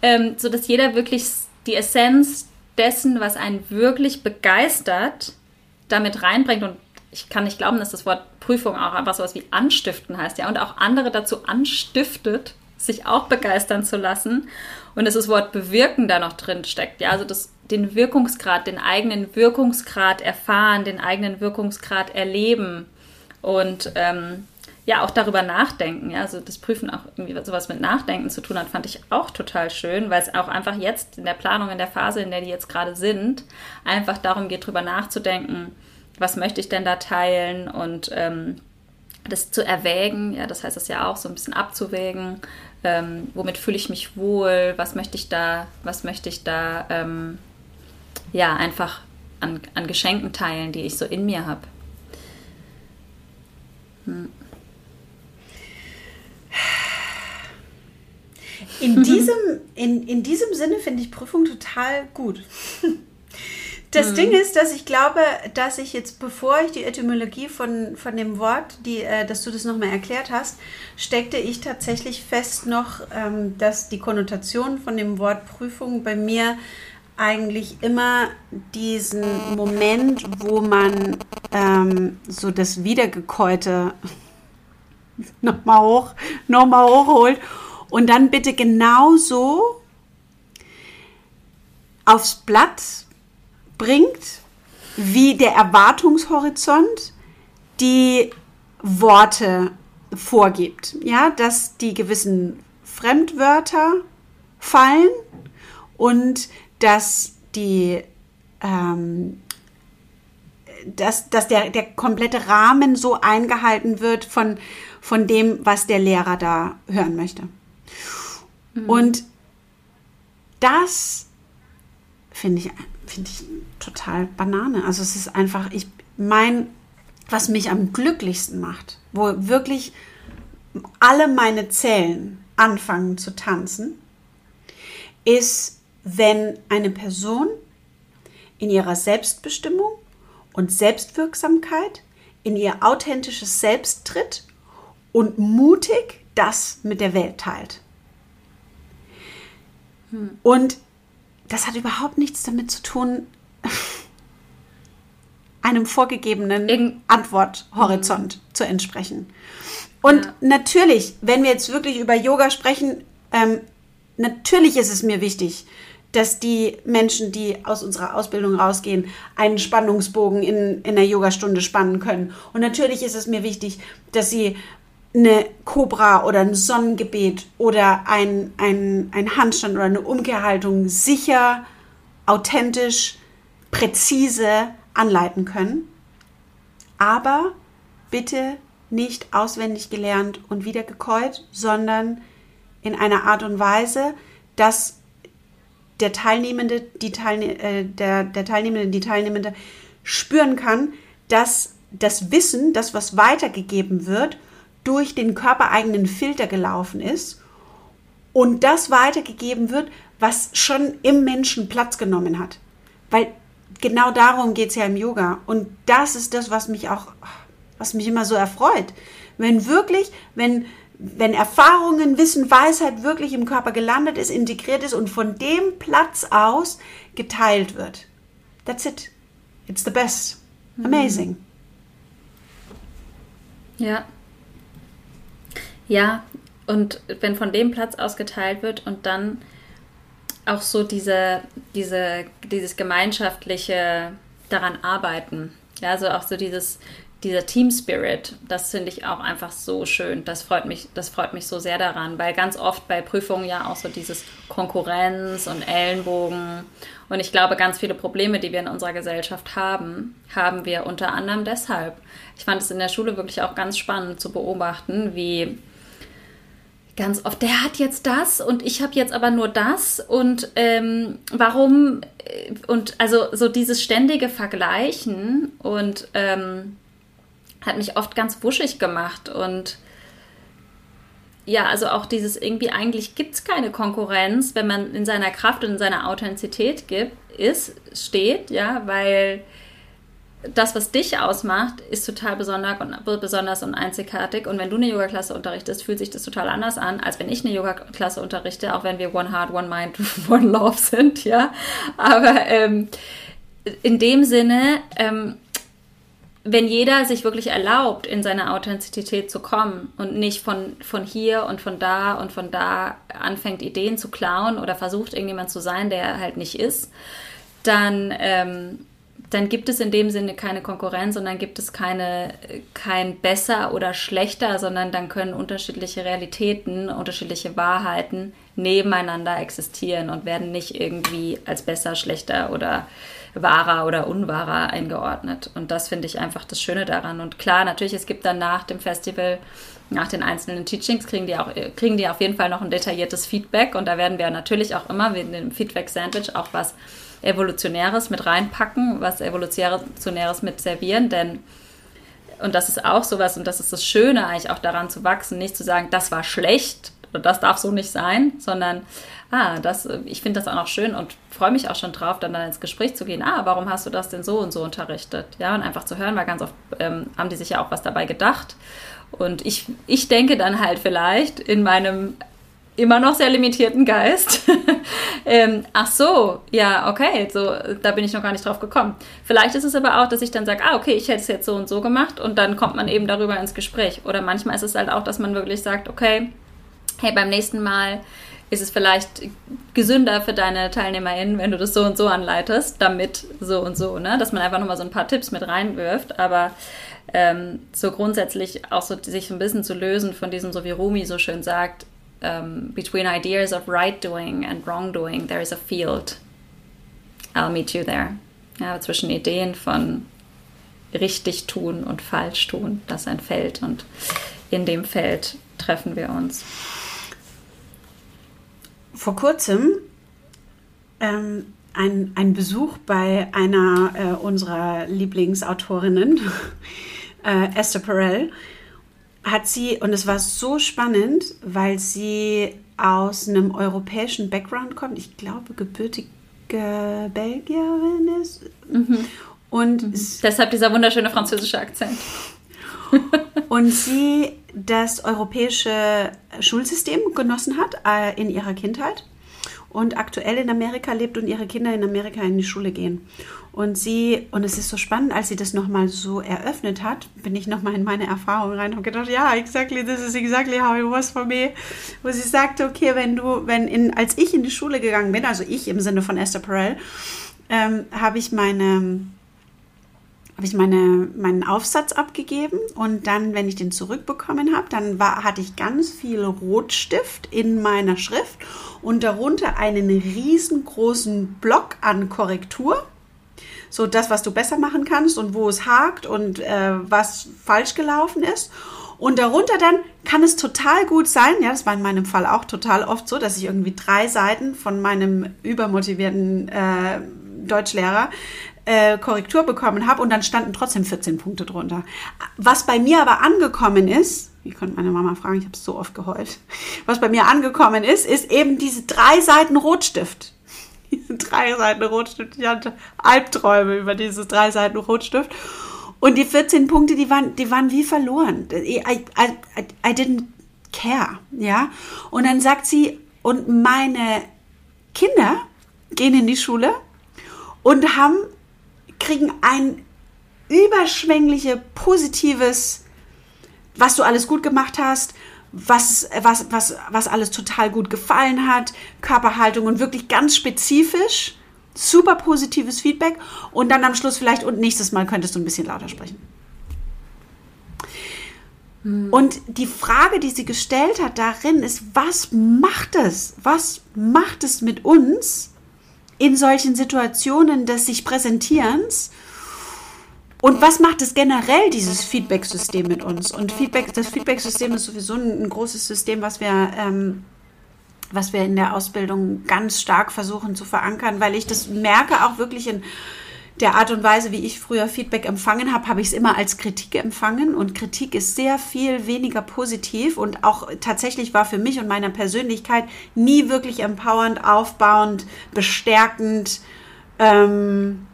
ähm, so dass jeder wirklich die Essenz dessen, was einen wirklich begeistert, damit reinbringt und ich kann nicht glauben, dass das Wort Prüfung auch einfach so was wie anstiften heißt, ja, und auch andere dazu anstiftet, sich auch begeistern zu lassen. Und dass das Wort bewirken da noch drin steckt, ja, also das, den Wirkungsgrad, den eigenen Wirkungsgrad erfahren, den eigenen Wirkungsgrad erleben und ähm, ja, auch darüber nachdenken, ja, also das Prüfen auch irgendwie sowas mit Nachdenken zu tun hat, fand ich auch total schön, weil es auch einfach jetzt in der Planung, in der Phase, in der die jetzt gerade sind, einfach darum geht, darüber nachzudenken, was möchte ich denn da teilen und ähm, das zu erwägen, ja, das heißt es ja auch, so ein bisschen abzuwägen, ähm, womit fühle ich mich wohl, was möchte ich da, was möchte ich da, ähm, ja, einfach an, an Geschenken teilen, die ich so in mir habe.
Hm. In diesem, in, in diesem Sinne finde ich Prüfung total gut. *laughs* Das mhm. Ding ist, dass ich glaube, dass ich jetzt, bevor ich die Etymologie von, von dem Wort, die, äh, dass du das nochmal erklärt hast, steckte ich tatsächlich fest noch, ähm, dass die Konnotation von dem Wort Prüfung bei mir eigentlich immer diesen Moment, wo man ähm, so das Wiedergekäute *laughs* nochmal hoch, nochmal hochholt und dann bitte genauso aufs Blatt bringt, wie der Erwartungshorizont die Worte vorgibt. Ja, dass die gewissen Fremdwörter fallen und dass die ähm, dass, dass der, der komplette Rahmen so eingehalten wird von, von dem, was der Lehrer da hören möchte. Mhm. Und das finde ich, finde ich total Banane. Also es ist einfach, ich mein, was mich am glücklichsten macht, wo wirklich alle meine Zellen anfangen zu tanzen, ist, wenn eine Person in ihrer Selbstbestimmung und Selbstwirksamkeit in ihr authentisches Selbst tritt und mutig das mit der Welt teilt. Hm. Und das hat überhaupt nichts damit zu tun, einem vorgegebenen In Antworthorizont mhm. zu entsprechen. Und ja. natürlich, wenn wir jetzt wirklich über Yoga sprechen, ähm, natürlich ist es mir wichtig, dass die Menschen, die aus unserer Ausbildung rausgehen, einen Spannungsbogen in, in der Yogastunde spannen können. Und natürlich ist es mir wichtig, dass sie eine Cobra oder ein Sonnengebet oder ein, ein, ein Handstand oder eine Umkehrhaltung sicher, authentisch, präzise anleiten können. Aber bitte nicht auswendig gelernt und wiedergekäut, sondern in einer Art und Weise, dass der Teilnehmende, die Teilne äh, der, der Teilnehmende, die Teilnehmende spüren kann, dass das Wissen, das was weitergegeben wird, durch den körpereigenen Filter gelaufen ist und das weitergegeben wird, was schon im Menschen Platz genommen hat. Weil genau darum geht es ja im Yoga. Und das ist das, was mich auch, was mich immer so erfreut. Wenn wirklich, wenn, wenn Erfahrungen, Wissen, Weisheit wirklich im Körper gelandet ist, integriert ist und von dem Platz aus geteilt wird. That's it. It's the best. Amazing.
Ja, ja, und wenn von dem Platz aus geteilt wird und dann auch so diese, diese, dieses gemeinschaftliche daran arbeiten. Ja, also auch so dieses, dieser Team Spirit, das finde ich auch einfach so schön. Das freut mich, das freut mich so sehr daran, weil ganz oft bei Prüfungen ja auch so dieses Konkurrenz und Ellenbogen und ich glaube, ganz viele Probleme, die wir in unserer Gesellschaft haben, haben wir unter anderem deshalb. Ich fand es in der Schule wirklich auch ganz spannend zu beobachten, wie ganz oft, der hat jetzt das und ich habe jetzt aber nur das und ähm, warum äh, und also so dieses ständige Vergleichen und ähm, hat mich oft ganz wuschig gemacht und ja, also auch dieses irgendwie eigentlich gibt es keine Konkurrenz, wenn man in seiner Kraft und in seiner Authentizität gibt, ist, steht, ja, weil das, was dich ausmacht, ist total besonders und einzigartig. Und wenn du eine Yoga-Klasse unterrichtest, fühlt sich das total anders an, als wenn ich eine Yoga-Klasse unterrichte, auch wenn wir One Heart, One Mind, *laughs* One Love sind, ja. Aber ähm, in dem Sinne, ähm, wenn jeder sich wirklich erlaubt, in seine Authentizität zu kommen und nicht von, von hier und von da und von da anfängt, Ideen zu klauen oder versucht, irgendjemand zu sein, der er halt nicht ist, dann ähm, dann gibt es in dem Sinne keine Konkurrenz und dann gibt es keine, kein besser oder schlechter, sondern dann können unterschiedliche Realitäten, unterschiedliche Wahrheiten nebeneinander existieren und werden nicht irgendwie als besser, schlechter oder wahrer oder unwahrer eingeordnet. Und das finde ich einfach das Schöne daran. Und klar, natürlich, es gibt dann nach dem Festival nach den einzelnen Teachings kriegen die auch kriegen die auf jeden Fall noch ein detailliertes Feedback und da werden wir natürlich auch immer in dem Feedback Sandwich auch was Evolutionäres mit reinpacken, was Evolutionäres mit servieren, denn und das ist auch sowas, und das ist das Schöne eigentlich auch daran zu wachsen, nicht zu sagen, das war schlecht oder das darf so nicht sein, sondern, ah, das, ich finde das auch noch schön und freue mich auch schon drauf, dann, dann ins Gespräch zu gehen, ah, warum hast du das denn so und so unterrichtet? Ja, und einfach zu hören, weil ganz oft ähm, haben die sich ja auch was dabei gedacht. Und ich, ich denke dann halt vielleicht in meinem immer noch sehr limitierten Geist. *laughs* ähm, ach so, ja, okay, so, da bin ich noch gar nicht drauf gekommen. Vielleicht ist es aber auch, dass ich dann sage, ah, okay, ich hätte es jetzt so und so gemacht und dann kommt man eben darüber ins Gespräch. Oder manchmal ist es halt auch, dass man wirklich sagt, okay, hey, beim nächsten Mal ist es vielleicht gesünder für deine TeilnehmerInnen, wenn du das so und so anleitest, damit so und so, ne? Dass man einfach nochmal so ein paar Tipps mit reinwirft, aber ähm, so grundsätzlich auch so sich ein bisschen zu lösen von diesem, so wie Rumi so schön sagt, um, between ideas of right doing and wrong doing, there is a field. I'll meet you there. Ja, zwischen Ideen von richtig tun und falsch tun, das ist ein Feld und in dem Feld treffen wir uns.
Vor kurzem ähm, ein, ein Besuch bei einer äh, unserer Lieblingsautorinnen, *laughs* äh, Esther Perel, hat sie, und es war so spannend, weil sie aus einem europäischen Background kommt, ich glaube gebürtige Belgierin ist. Mhm. Und
mhm. deshalb dieser wunderschöne französische Akzent. *laughs* *laughs*
und sie das europäische Schulsystem genossen hat äh, in ihrer Kindheit und aktuell in Amerika lebt und ihre Kinder in Amerika in die Schule gehen. Und sie, und es ist so spannend, als sie das nochmal so eröffnet hat, bin ich nochmal in meine Erfahrung rein und gedacht, ja, exactly, this is exactly how it was for me. Wo sie sagte, okay, wenn du, wenn in, als ich in die Schule gegangen bin, also ich im Sinne von Esther Perel, ähm, habe ich meine, habe ich meine, meinen Aufsatz abgegeben und dann, wenn ich den zurückbekommen habe, dann war, hatte ich ganz viel Rotstift in meiner Schrift und darunter einen riesengroßen Block an Korrektur so das, was du besser machen kannst und wo es hakt und äh, was falsch gelaufen ist. Und darunter dann kann es total gut sein, ja, das war in meinem Fall auch total oft so, dass ich irgendwie drei Seiten von meinem übermotivierten äh, Deutschlehrer äh, Korrektur bekommen habe und dann standen trotzdem 14 Punkte drunter. Was bei mir aber angekommen ist, wie konnte meine Mama fragen, ich habe so oft geheult, was bei mir angekommen ist, ist eben diese drei Seiten Rotstift *laughs* diese drei Seiten Rotstift. Ich hatte Albträume über diese drei Seiten Rotstift. Und die 14 Punkte, die waren, die waren wie verloren. I, I, I, I didn't care, ja. Und dann sagt sie, und meine Kinder gehen in die Schule und haben, kriegen ein überschwängliche, positives, was du alles gut gemacht hast, was, was, was, was alles total gut gefallen hat, Körperhaltung und wirklich ganz spezifisch, super positives Feedback und dann am Schluss vielleicht und nächstes Mal könntest du ein bisschen lauter sprechen. Hm. Und die Frage, die sie gestellt hat darin, ist, was macht es? Was macht es mit uns in solchen Situationen des sich Präsentierens? Und was macht es generell, dieses Feedback-System mit uns? Und Feedback, das Feedback-System ist sowieso ein, ein, großes System, was wir, ähm, was wir in der Ausbildung ganz stark versuchen zu verankern, weil ich das merke auch wirklich in der Art und Weise, wie ich früher Feedback empfangen habe, habe ich es immer als Kritik empfangen. Und Kritik ist sehr viel weniger positiv und auch tatsächlich war für mich und meiner Persönlichkeit nie wirklich empowernd, aufbauend, bestärkend. Ähm,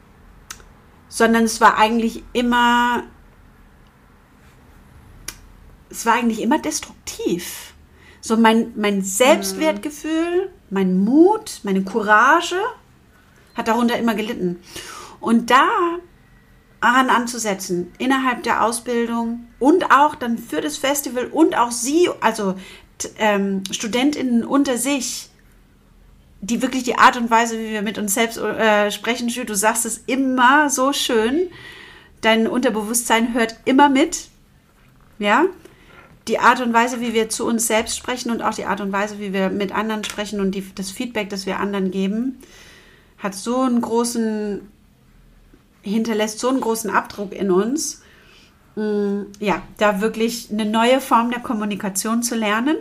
sondern es war eigentlich immer, es war eigentlich immer destruktiv. So mein, mein Selbstwertgefühl, mein Mut, meine Courage hat darunter immer gelitten. Und da daran anzusetzen, innerhalb der Ausbildung und auch dann für das Festival und auch Sie, also ähm, Studentinnen unter sich, die wirklich die Art und Weise, wie wir mit uns selbst äh, sprechen, du sagst es immer so schön. Dein Unterbewusstsein hört immer mit. Ja? Die Art und Weise, wie wir zu uns selbst sprechen und auch die Art und Weise, wie wir mit anderen sprechen und die, das Feedback, das wir anderen geben, hat so einen großen, hinterlässt so einen großen Abdruck in uns. Mm, ja, da wirklich eine neue Form der Kommunikation zu lernen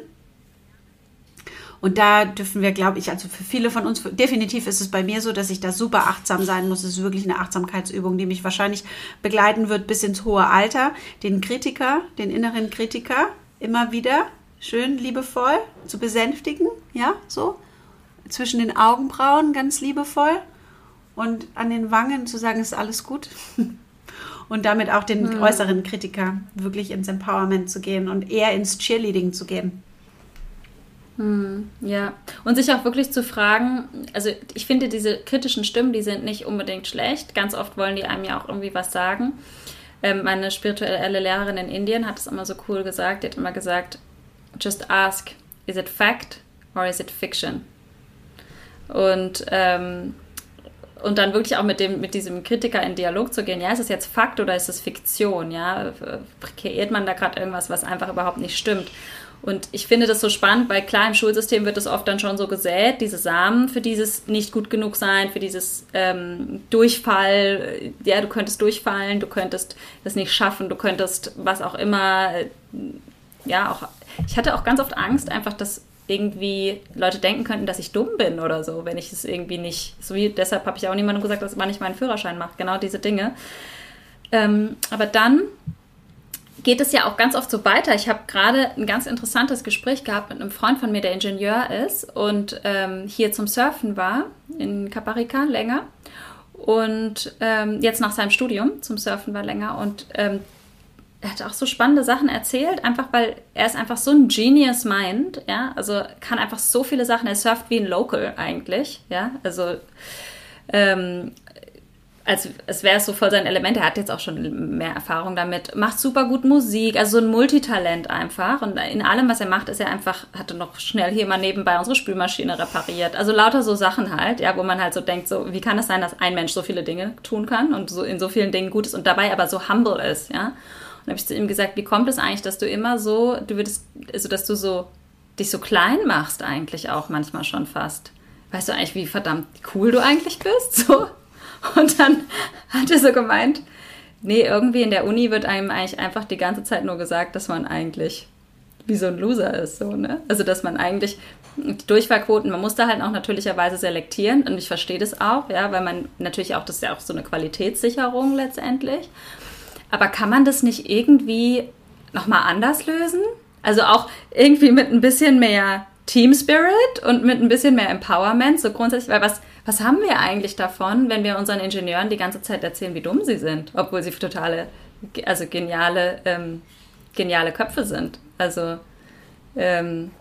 Und da dürfen wir, glaube ich, also für viele von uns, definitiv ist es bei mir so, dass ich da super achtsam sein muss. Es ist wirklich eine Achtsamkeitsübung, die mich wahrscheinlich begleiten wird bis ins hohe Alter. Den Kritiker, den inneren Kritiker immer wieder schön liebevoll zu besänftigen, ja, so. Zwischen den Augenbrauen ganz liebevoll und an den Wangen zu sagen, ist alles gut. *laughs* und damit auch den hm. äußeren Kritiker wirklich ins Empowerment zu gehen und eher ins Cheerleading zu gehen.
Hm, ja, und sich auch wirklich zu fragen, also ich finde diese kritischen Stimmen, die sind nicht unbedingt schlecht. Ganz oft wollen die einem ja auch irgendwie was sagen. Ähm, meine spirituelle Lehrerin in Indien hat es immer so cool gesagt. Die hat immer gesagt, just ask, is it fact or is it fiction? Und ähm, und dann wirklich auch mit dem mit diesem Kritiker in Dialog zu gehen. Ja, ist es jetzt Fakt oder ist es Fiktion? Ja, kreiert man da gerade irgendwas, was einfach überhaupt nicht stimmt? Und ich finde das so spannend, weil klar im Schulsystem wird das oft dann schon so gesät, diese Samen für dieses nicht gut genug sein, für dieses ähm, Durchfall, ja, du könntest durchfallen, du könntest das nicht schaffen, du könntest was auch immer, ja, auch, ich hatte auch ganz oft Angst, einfach, dass irgendwie Leute denken könnten, dass ich dumm bin oder so, wenn ich es irgendwie nicht, so wie deshalb habe ich auch niemandem gesagt, dass man nicht meinen Führerschein macht, genau diese Dinge. Ähm, aber dann geht es ja auch ganz oft so weiter. Ich habe gerade ein ganz interessantes Gespräch gehabt mit einem Freund von mir, der Ingenieur ist und ähm, hier zum Surfen war in Caparica länger und ähm, jetzt nach seinem Studium zum Surfen war länger und ähm, er hat auch so spannende Sachen erzählt, einfach weil er ist einfach so ein Genius Mind, ja, also kann einfach so viele Sachen, er surft wie ein Local eigentlich, ja, also ähm, als es wäre so voll sein Element. Er hat jetzt auch schon mehr Erfahrung damit, macht super gut Musik, also so ein Multitalent einfach. Und in allem, was er macht, ist er einfach, hatte noch schnell hier mal nebenbei unsere Spülmaschine repariert. Also lauter so Sachen halt, ja, wo man halt so denkt, so, wie kann es sein, dass ein Mensch so viele Dinge tun kann und so in so vielen Dingen gut ist und dabei aber so humble ist, ja. Und habe ich zu ihm gesagt, wie kommt es eigentlich, dass du immer so, du würdest, also dass du so dich so klein machst eigentlich auch manchmal schon fast. Weißt du eigentlich, wie verdammt cool du eigentlich bist? So. Und dann hat er so gemeint, nee, irgendwie in der Uni wird einem eigentlich einfach die ganze Zeit nur gesagt, dass man eigentlich wie so ein Loser ist, so, ne? Also, dass man eigentlich die Durchfallquoten, man muss da halt auch natürlicherweise selektieren und ich verstehe das auch, ja, weil man natürlich auch, das ist ja auch so eine Qualitätssicherung letztendlich. Aber kann man das nicht irgendwie nochmal anders lösen? Also auch irgendwie mit ein bisschen mehr Team Spirit und mit ein bisschen mehr Empowerment, so grundsätzlich, weil was, was haben wir eigentlich davon, wenn wir unseren Ingenieuren die ganze Zeit erzählen, wie dumm sie sind, obwohl sie totale, also geniale, ähm, geniale Köpfe sind. Also ähm,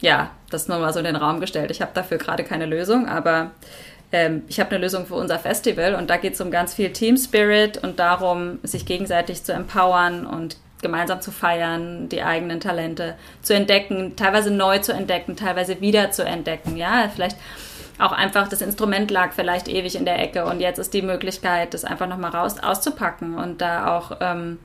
ja, das nur mal so in den Raum gestellt. Ich habe dafür gerade keine Lösung, aber ähm, ich habe eine Lösung für unser Festival und da geht es um ganz viel Team Spirit und darum, sich gegenseitig zu empowern und gemeinsam zu feiern, die eigenen Talente zu entdecken, teilweise neu zu entdecken, teilweise wieder zu entdecken. Ja, vielleicht auch einfach das Instrument lag vielleicht ewig in der Ecke und jetzt ist die Möglichkeit, das einfach nochmal raus auszupacken und da auch ähm,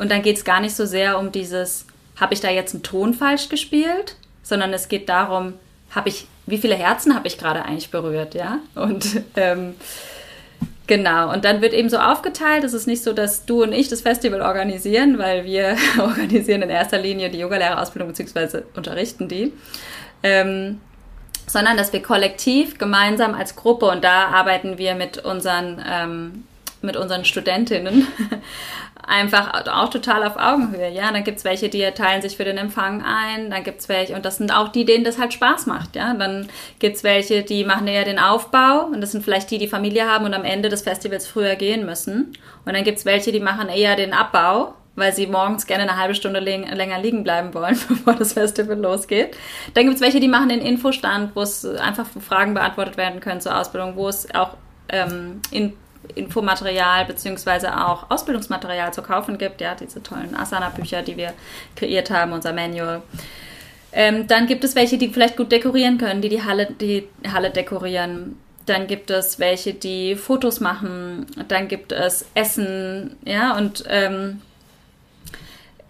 und dann geht es gar nicht so sehr um dieses, habe ich da jetzt einen Ton falsch gespielt, sondern es geht darum, habe ich, wie viele Herzen habe ich gerade eigentlich berührt, ja? Und ähm, Genau, und dann wird eben so aufgeteilt. Es ist nicht so, dass du und ich das Festival organisieren, weil wir *laughs* organisieren in erster Linie die Yogalehrerausbildung bzw. unterrichten die. Ähm, sondern dass wir kollektiv gemeinsam als Gruppe und da arbeiten wir mit unseren ähm, mit unseren Studentinnen *laughs* einfach auch total auf Augenhöhe. Ja, dann gibt es welche, die teilen sich für den Empfang ein, dann gibt es welche, und das sind auch die, denen das halt Spaß macht. Ja, dann gibt es welche, die machen eher den Aufbau und das sind vielleicht die, die Familie haben und am Ende des Festivals früher gehen müssen. Und dann gibt es welche, die machen eher den Abbau weil sie morgens gerne eine halbe Stunde länger liegen bleiben wollen, *laughs* bevor das Festival losgeht. Dann gibt es welche, die machen den Infostand, wo es einfach Fragen beantwortet werden können zur Ausbildung, wo es auch ähm, in Infomaterial beziehungsweise auch Ausbildungsmaterial zu kaufen gibt. Ja, diese tollen Asana-Bücher, die wir kreiert haben, unser Manual. Ähm, dann gibt es welche, die vielleicht gut dekorieren können, die die Halle, die Halle dekorieren. Dann gibt es welche, die Fotos machen. Dann gibt es Essen, ja, und ähm,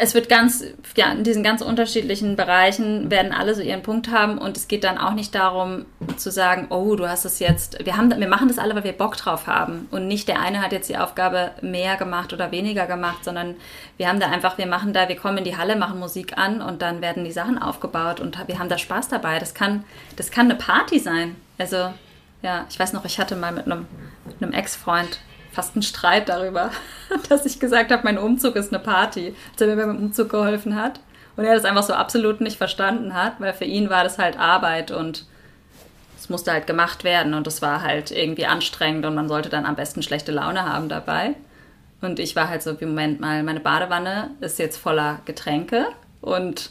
es wird ganz, ja, in diesen ganz unterschiedlichen Bereichen werden alle so ihren Punkt haben und es geht dann auch nicht darum zu sagen, oh, du hast es jetzt, wir haben, wir machen das alle, weil wir Bock drauf haben und nicht der eine hat jetzt die Aufgabe mehr gemacht oder weniger gemacht, sondern wir haben da einfach, wir machen da, wir kommen in die Halle, machen Musik an und dann werden die Sachen aufgebaut und wir haben da Spaß dabei. Das kann, das kann eine Party sein. Also, ja, ich weiß noch, ich hatte mal mit einem, mit einem Ex-Freund fast einen Streit darüber, *laughs* dass ich gesagt habe, mein Umzug ist eine Party, als er mir beim Umzug geholfen hat. Und er das einfach so absolut nicht verstanden hat, weil für ihn war das halt Arbeit und es musste halt gemacht werden und es war halt irgendwie anstrengend und man sollte dann am besten schlechte Laune haben dabei. Und ich war halt so, Moment mal, meine Badewanne ist jetzt voller Getränke und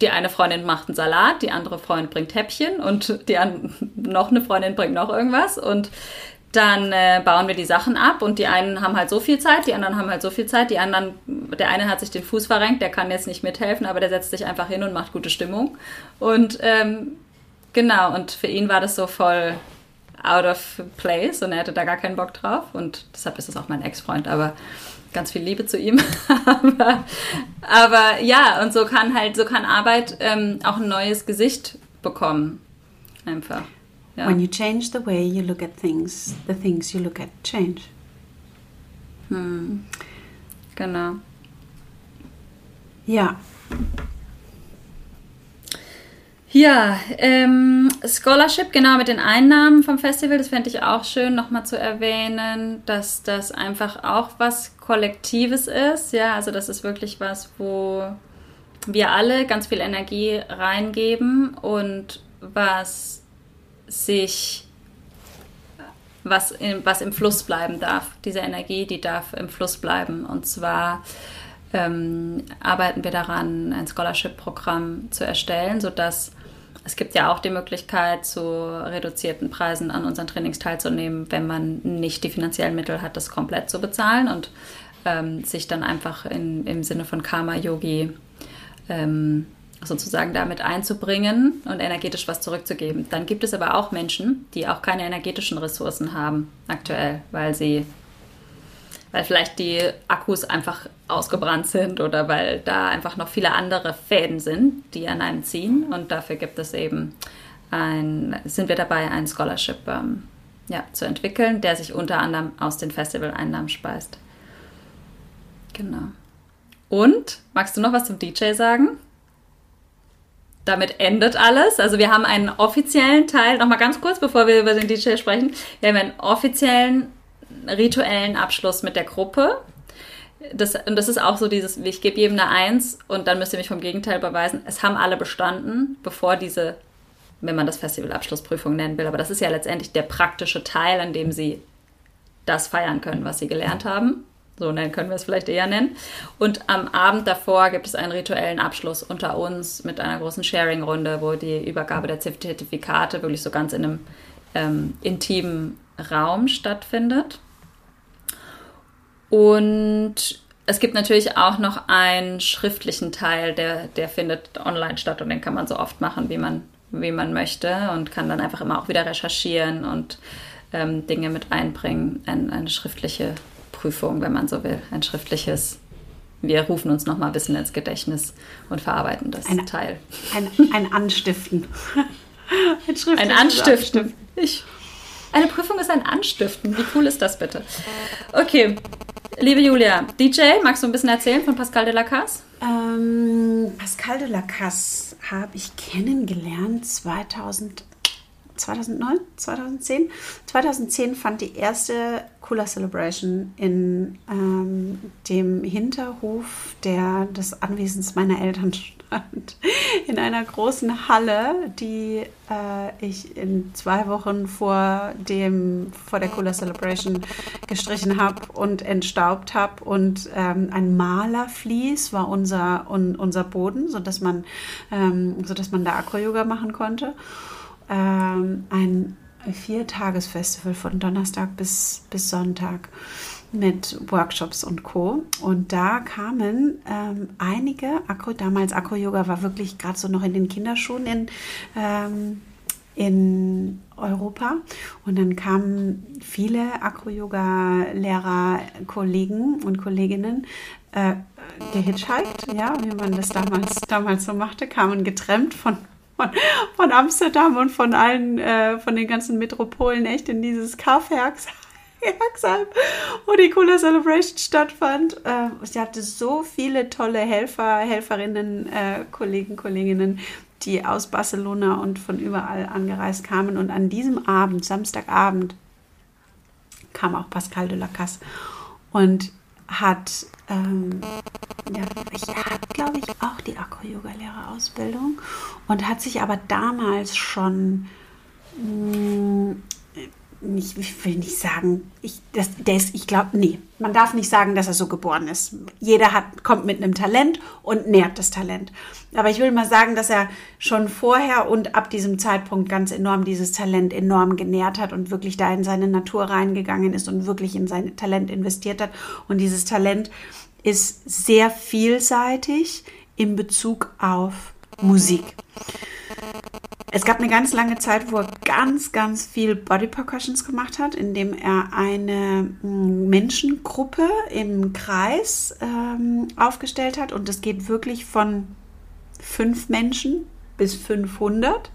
die eine Freundin macht einen Salat, die andere Freundin bringt Häppchen und die an, *laughs* noch eine Freundin bringt noch irgendwas und dann äh, bauen wir die Sachen ab und die einen haben halt so viel Zeit, die anderen haben halt so viel Zeit, die anderen, der eine hat sich den Fuß verrenkt, der kann jetzt nicht mithelfen, aber der setzt sich einfach hin und macht gute Stimmung. Und ähm, genau, und für ihn war das so voll out of place und er hatte da gar keinen Bock drauf und deshalb ist es auch mein Ex-Freund, aber ganz viel Liebe zu ihm. *laughs* aber, aber, ja, und so kann halt, so kann Arbeit ähm, auch ein neues Gesicht bekommen. Einfach.
Ja. When you change the way you look at things, the things you look at change.
Hm. Genau.
Ja.
Ja, ähm, Scholarship, genau mit den Einnahmen vom Festival, das fände ich auch schön nochmal zu erwähnen, dass das einfach auch was Kollektives ist. Ja, also das ist wirklich was, wo wir alle ganz viel Energie reingeben und was sich was, in, was im Fluss bleiben darf. Diese Energie, die darf im Fluss bleiben. Und zwar ähm, arbeiten wir daran, ein Scholarship-Programm zu erstellen, sodass es gibt ja auch die Möglichkeit, zu reduzierten Preisen an unseren Trainings teilzunehmen, wenn man nicht die finanziellen Mittel hat, das komplett zu bezahlen und ähm, sich dann einfach in, im Sinne von Karma-Yogi ähm, sozusagen damit einzubringen und energetisch was zurückzugeben. Dann gibt es aber auch Menschen, die auch keine energetischen Ressourcen haben aktuell, weil sie weil vielleicht die Akkus einfach ausgebrannt sind oder weil da einfach noch viele andere Fäden sind, die an einem ziehen. Und dafür gibt es eben ein, sind wir dabei, ein Scholarship ähm, ja, zu entwickeln, der sich unter anderem aus den Festivaleinnahmen speist. Genau. Und magst du noch was zum DJ sagen? Damit endet alles. Also wir haben einen offiziellen Teil, nochmal ganz kurz, bevor wir über den DJ sprechen. Wir haben einen offiziellen rituellen Abschluss mit der Gruppe. Das, und das ist auch so dieses, ich gebe jedem eine Eins und dann müsst ihr mich vom Gegenteil beweisen. Es haben alle bestanden, bevor diese, wenn man das Festivalabschlussprüfung nennen will. Aber das ist ja letztendlich der praktische Teil, an dem sie das feiern können, was sie gelernt haben. So nennen können wir es vielleicht eher nennen. Und am Abend davor gibt es einen rituellen Abschluss unter uns mit einer großen Sharing-Runde, wo die Übergabe der Zertifikate wirklich so ganz in einem ähm, intimen Raum stattfindet. Und es gibt natürlich auch noch einen schriftlichen Teil, der, der findet online statt und den kann man so oft machen, wie man, wie man möchte und kann dann einfach immer auch wieder recherchieren und ähm, Dinge mit einbringen, ein, eine schriftliche Prüfung, wenn man so will, ein schriftliches. Wir rufen uns nochmal ein bisschen ins Gedächtnis und verarbeiten das
ein,
Teil.
Ein, ein Anstiften. *laughs*
ein, ein Anstiften. Ich, eine Prüfung ist ein Anstiften. Wie cool ist das bitte? Okay, liebe Julia, DJ, magst du ein bisschen erzählen von Pascal de la Casse?
Ähm, Pascal de la Casse habe ich kennengelernt 2000 2009, 2010. 2010 fand die erste Cooler Celebration in ähm, dem Hinterhof der, des Anwesens meiner Eltern stand. *laughs* In einer großen Halle, die äh, ich in zwei Wochen vor, dem, vor der Cooler Celebration gestrichen habe und entstaubt habe. Und ähm, ein Malerflies war unser, un, unser Boden, sodass man, ähm, sodass man da Acro-Yoga machen konnte ähm, ein Viertagesfestival von Donnerstag bis, bis Sonntag mit Workshops und Co. Und da kamen ähm, einige, Akro, damals Akro-Yoga war wirklich gerade so noch in den Kinderschuhen in, ähm, in Europa. Und dann kamen viele Akro-Yoga-Lehrer, Kollegen und Kolleginnen äh, gehitchhiked, ja, wie man das damals, damals so machte, kamen getrennt von, von, von Amsterdam und von allen, äh, von den ganzen Metropolen echt in dieses Kaufwerks. *laughs* wo die Cooler Celebration stattfand. Äh, ich hatte so viele tolle Helfer, Helferinnen, äh, Kollegen, Kolleginnen, die aus Barcelona und von überall angereist kamen. Und an diesem Abend, Samstagabend, kam auch Pascal de la Casse und hat, ähm, ja, ich habe, glaube ich, auch die Akro-Yoga-Lehrerausbildung und hat sich aber damals schon mh, mm, nicht, ich will nicht sagen, ich, das, der ist, ich glaube, nee, man darf nicht sagen, dass er so geboren ist. Jeder hat, kommt mit einem Talent und nährt das Talent. Aber ich will mal sagen, dass er schon vorher und ab diesem Zeitpunkt ganz enorm dieses Talent enorm genährt hat und wirklich da in seine Natur reingegangen ist und wirklich in sein Talent investiert hat. Und dieses Talent ist sehr vielseitig in Bezug auf Musik. Es gab eine ganz lange Zeit, wo er ganz, ganz viel Body Percussions gemacht hat, indem er eine mm, Menschengruppe im Kreis ähm, aufgestellt hat. Und das geht wirklich von fünf Menschen bis 500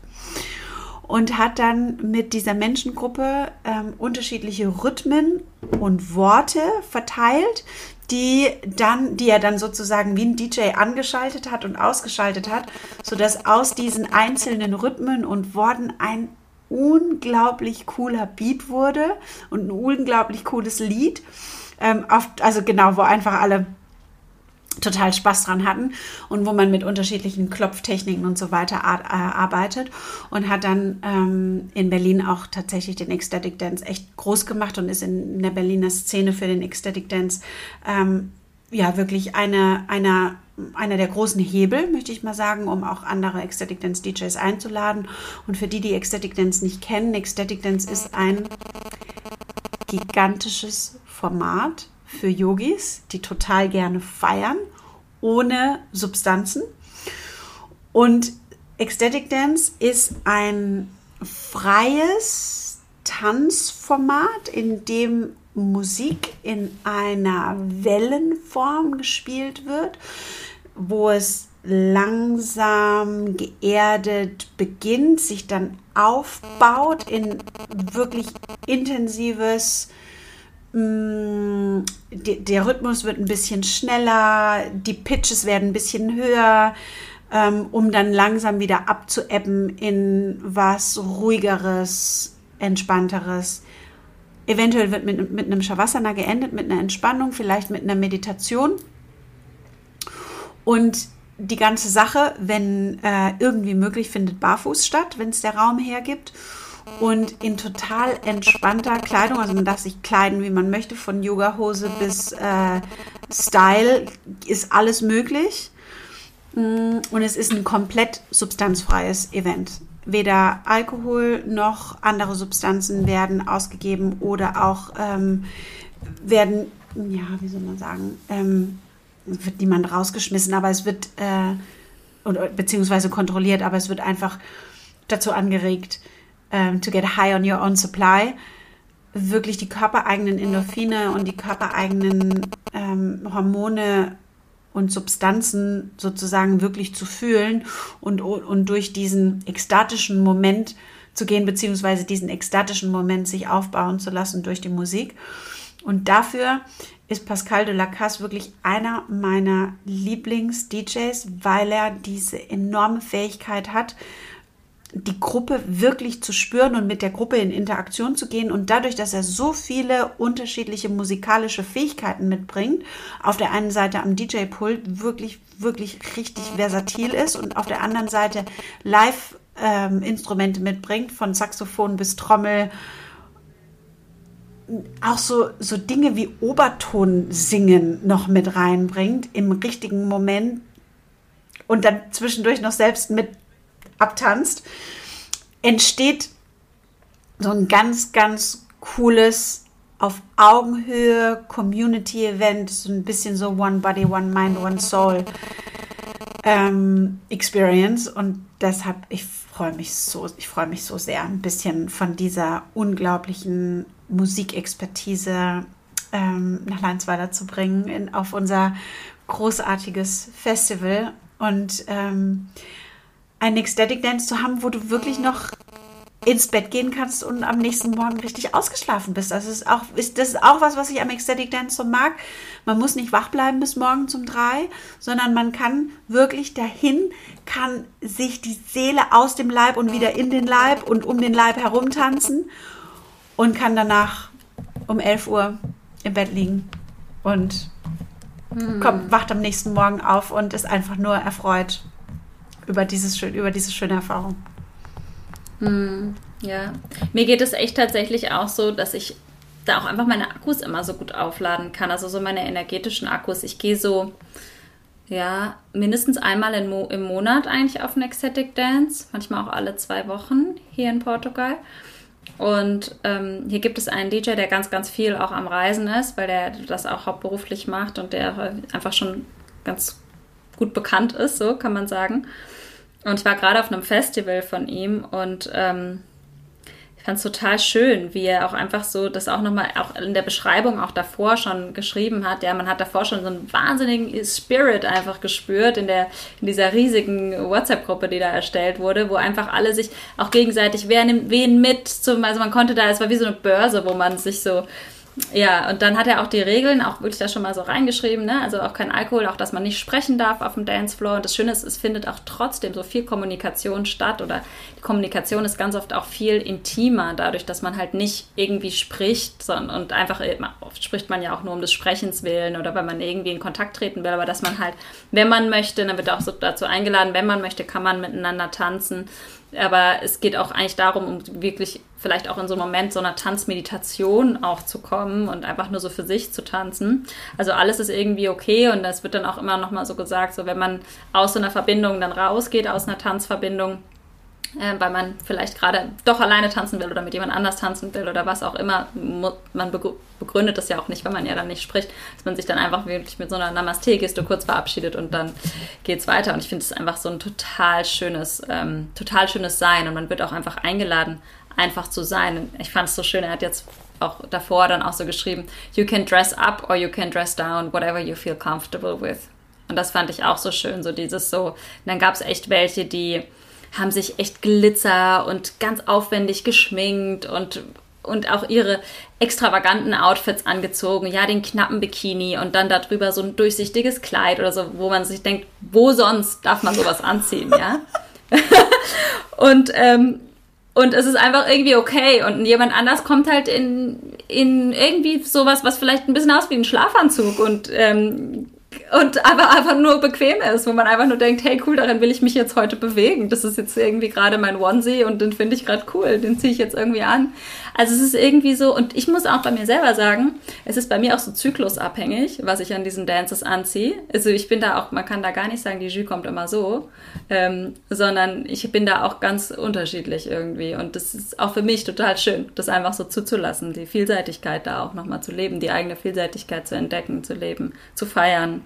und hat dann mit dieser Menschengruppe ähm, unterschiedliche Rhythmen und Worte verteilt, die dann, die er dann sozusagen wie ein DJ angeschaltet hat und ausgeschaltet hat, sodass aus diesen einzelnen Rhythmen und Worten ein unglaublich cooler Beat wurde und ein unglaublich cooles Lied. Ähm, oft, also genau, wo einfach alle total Spaß dran hatten und wo man mit unterschiedlichen Klopftechniken und so weiter arbeitet und hat dann ähm, in Berlin auch tatsächlich den Ecstatic Dance echt groß gemacht und ist in der Berliner Szene für den Ecstatic Dance ähm, ja wirklich eine, eine, einer der großen Hebel, möchte ich mal sagen, um auch andere Ecstatic Dance DJs einzuladen. Und für die, die Ecstatic Dance nicht kennen, Ecstatic Dance ist ein gigantisches Format für Yogis, die total gerne feiern, ohne Substanzen. Und Ecstatic Dance ist ein freies Tanzformat, in dem Musik in einer Wellenform gespielt wird, wo es langsam geerdet beginnt, sich dann aufbaut in wirklich intensives Mm, der Rhythmus wird ein bisschen schneller, die Pitches werden ein bisschen höher, ähm, um dann langsam wieder abzuebben in was ruhigeres, entspannteres. Eventuell wird mit, mit einem Shavasana geendet, mit einer Entspannung, vielleicht mit einer Meditation. Und die ganze Sache, wenn äh, irgendwie möglich, findet barfuß statt, wenn es der Raum hergibt und in total entspannter Kleidung. Also man darf sich kleiden, wie man möchte, von Yogahose bis äh, Style ist alles möglich. Mm, und es ist ein komplett substanzfreies Event. Weder Alkohol noch andere Substanzen werden ausgegeben oder auch ähm, werden, ja, wie soll man sagen, ähm, wird niemand rausgeschmissen, aber es wird, äh, beziehungsweise kontrolliert, aber es wird einfach dazu angeregt, ähm, to get high on your own supply, wirklich die körpereigenen Endorphine und die körpereigenen ähm, Hormone und Substanzen sozusagen wirklich zu fühlen und, und durch diesen ekstatischen Moment zu gehen, beziehungsweise diesen ekstatischen Moment sich aufbauen zu lassen durch die Musik. Und dafür ist Pascal de la Casse wirklich einer meiner Lieblings-DJs, weil er diese enorme Fähigkeit hat, die Gruppe wirklich zu spüren und mit der Gruppe in Interaktion zu gehen. Und dadurch, dass er so viele unterschiedliche musikalische Fähigkeiten mitbringt, auf der einen Seite am DJ-Pult wirklich, wirklich richtig versatil ist und auf der anderen Seite Live-Instrumente ähm, mitbringt, von Saxophon bis Trommel, auch so, so Dinge wie Oberton singen noch mit reinbringt im richtigen Moment und dann zwischendurch noch selbst mit abtanzt, entsteht so ein ganz, ganz cooles auf Augenhöhe Community-Event, so ein bisschen so One Body, One Mind, One Soul ähm, Experience. Und deshalb, ich freue mich so, ich freue mich so sehr, ein bisschen von dieser unglaublichen Musikexpertise ähm, nach Leinsweiler zu bringen, in, auf unser großartiges Festival. Und ähm, einen Ecstatic Dance zu haben, wo du wirklich noch ins Bett gehen kannst und am nächsten Morgen richtig ausgeschlafen bist. Das ist auch, ist, das ist auch was, was ich am Ecstatic Dance so mag. Man muss nicht wach bleiben bis morgen um drei, sondern man kann wirklich dahin, kann sich die Seele aus dem Leib und wieder in den Leib und um den Leib herum tanzen und kann danach um 11 Uhr im Bett liegen und hm. kommt, wacht am nächsten Morgen auf und ist einfach nur erfreut über, dieses, über diese schöne Erfahrung.
Hm. Ja, mir geht es echt tatsächlich auch so, dass ich da auch einfach meine Akkus immer so gut aufladen kann. Also so meine energetischen Akkus. Ich gehe so, ja, mindestens einmal Mo im Monat eigentlich auf einen Ecstatic Dance, manchmal auch alle zwei Wochen hier in Portugal. Und ähm, hier gibt es einen DJ, der ganz, ganz viel auch am Reisen ist, weil der das auch hauptberuflich macht und der einfach schon ganz gut bekannt ist, so kann man sagen. Und ich war gerade auf einem Festival von ihm und ähm, ich fand es total schön, wie er auch einfach so das auch nochmal auch in der Beschreibung auch davor schon geschrieben hat. Ja, man hat davor schon so einen wahnsinnigen Spirit einfach gespürt in der in dieser riesigen WhatsApp-Gruppe, die da erstellt wurde, wo einfach alle sich auch gegenseitig wer nimmt wen mit. Zum, also man konnte da, es war wie so eine Börse, wo man sich so ja, und dann hat er auch die Regeln auch wirklich da schon mal so reingeschrieben, ne? Also auch kein Alkohol, auch dass man nicht sprechen darf auf dem Dancefloor. Und das Schöne ist, es findet auch trotzdem so viel Kommunikation statt oder die Kommunikation ist ganz oft auch viel intimer, dadurch, dass man halt nicht irgendwie spricht, sondern und einfach, oft spricht man ja auch nur um des Sprechens willen oder weil man irgendwie in Kontakt treten will, aber dass man halt, wenn man möchte, dann wird auch so dazu eingeladen, wenn man möchte, kann man miteinander tanzen. Aber es geht auch eigentlich darum, um wirklich vielleicht auch in so einem Moment so einer Tanzmeditation auch zu kommen und einfach nur so für sich zu tanzen. Also alles ist irgendwie okay und das wird dann auch immer nochmal so gesagt, so wenn man aus so einer Verbindung dann rausgeht, aus einer Tanzverbindung, äh, weil man vielleicht gerade doch alleine tanzen will oder mit jemand anders tanzen will oder was auch immer. Man begründet das ja auch nicht, wenn man ja dann nicht spricht, dass man sich dann einfach wirklich mit so einer Namaste-Geste kurz verabschiedet und dann geht es weiter. Und ich finde es einfach so ein total schönes, ähm, total schönes Sein und man wird auch einfach eingeladen, einfach zu sein. Ich fand es so schön, er hat jetzt auch davor dann auch so geschrieben, you can dress up or you can dress down, whatever you feel comfortable with. Und das fand ich auch so schön, so dieses so. Und dann gab es echt welche, die haben sich echt Glitzer und ganz aufwendig geschminkt und, und auch ihre extravaganten Outfits angezogen. Ja, den knappen Bikini und dann darüber so ein durchsichtiges Kleid oder so, wo man sich denkt, wo sonst darf man sowas anziehen, ja? *laughs* und, ähm, und es ist einfach irgendwie okay. Und jemand anders kommt halt in, in irgendwie sowas, was vielleicht ein bisschen aus wie ein Schlafanzug und ähm, und aber einfach nur bequem ist, wo man einfach nur denkt, hey cool, darin will ich mich jetzt heute bewegen. Das ist jetzt irgendwie gerade mein Onesie und den finde ich gerade cool, den ziehe ich jetzt irgendwie an. Also es ist irgendwie so, und ich muss auch bei mir selber sagen, es ist bei mir auch so zyklusabhängig, was ich an diesen Dances anziehe. Also ich bin da auch, man kann da gar nicht sagen, die Jus kommt immer so, ähm, sondern ich bin da auch ganz unterschiedlich irgendwie. Und das ist auch für mich total schön, das einfach so zuzulassen, die Vielseitigkeit da auch nochmal zu leben, die eigene Vielseitigkeit zu entdecken, zu leben, zu feiern.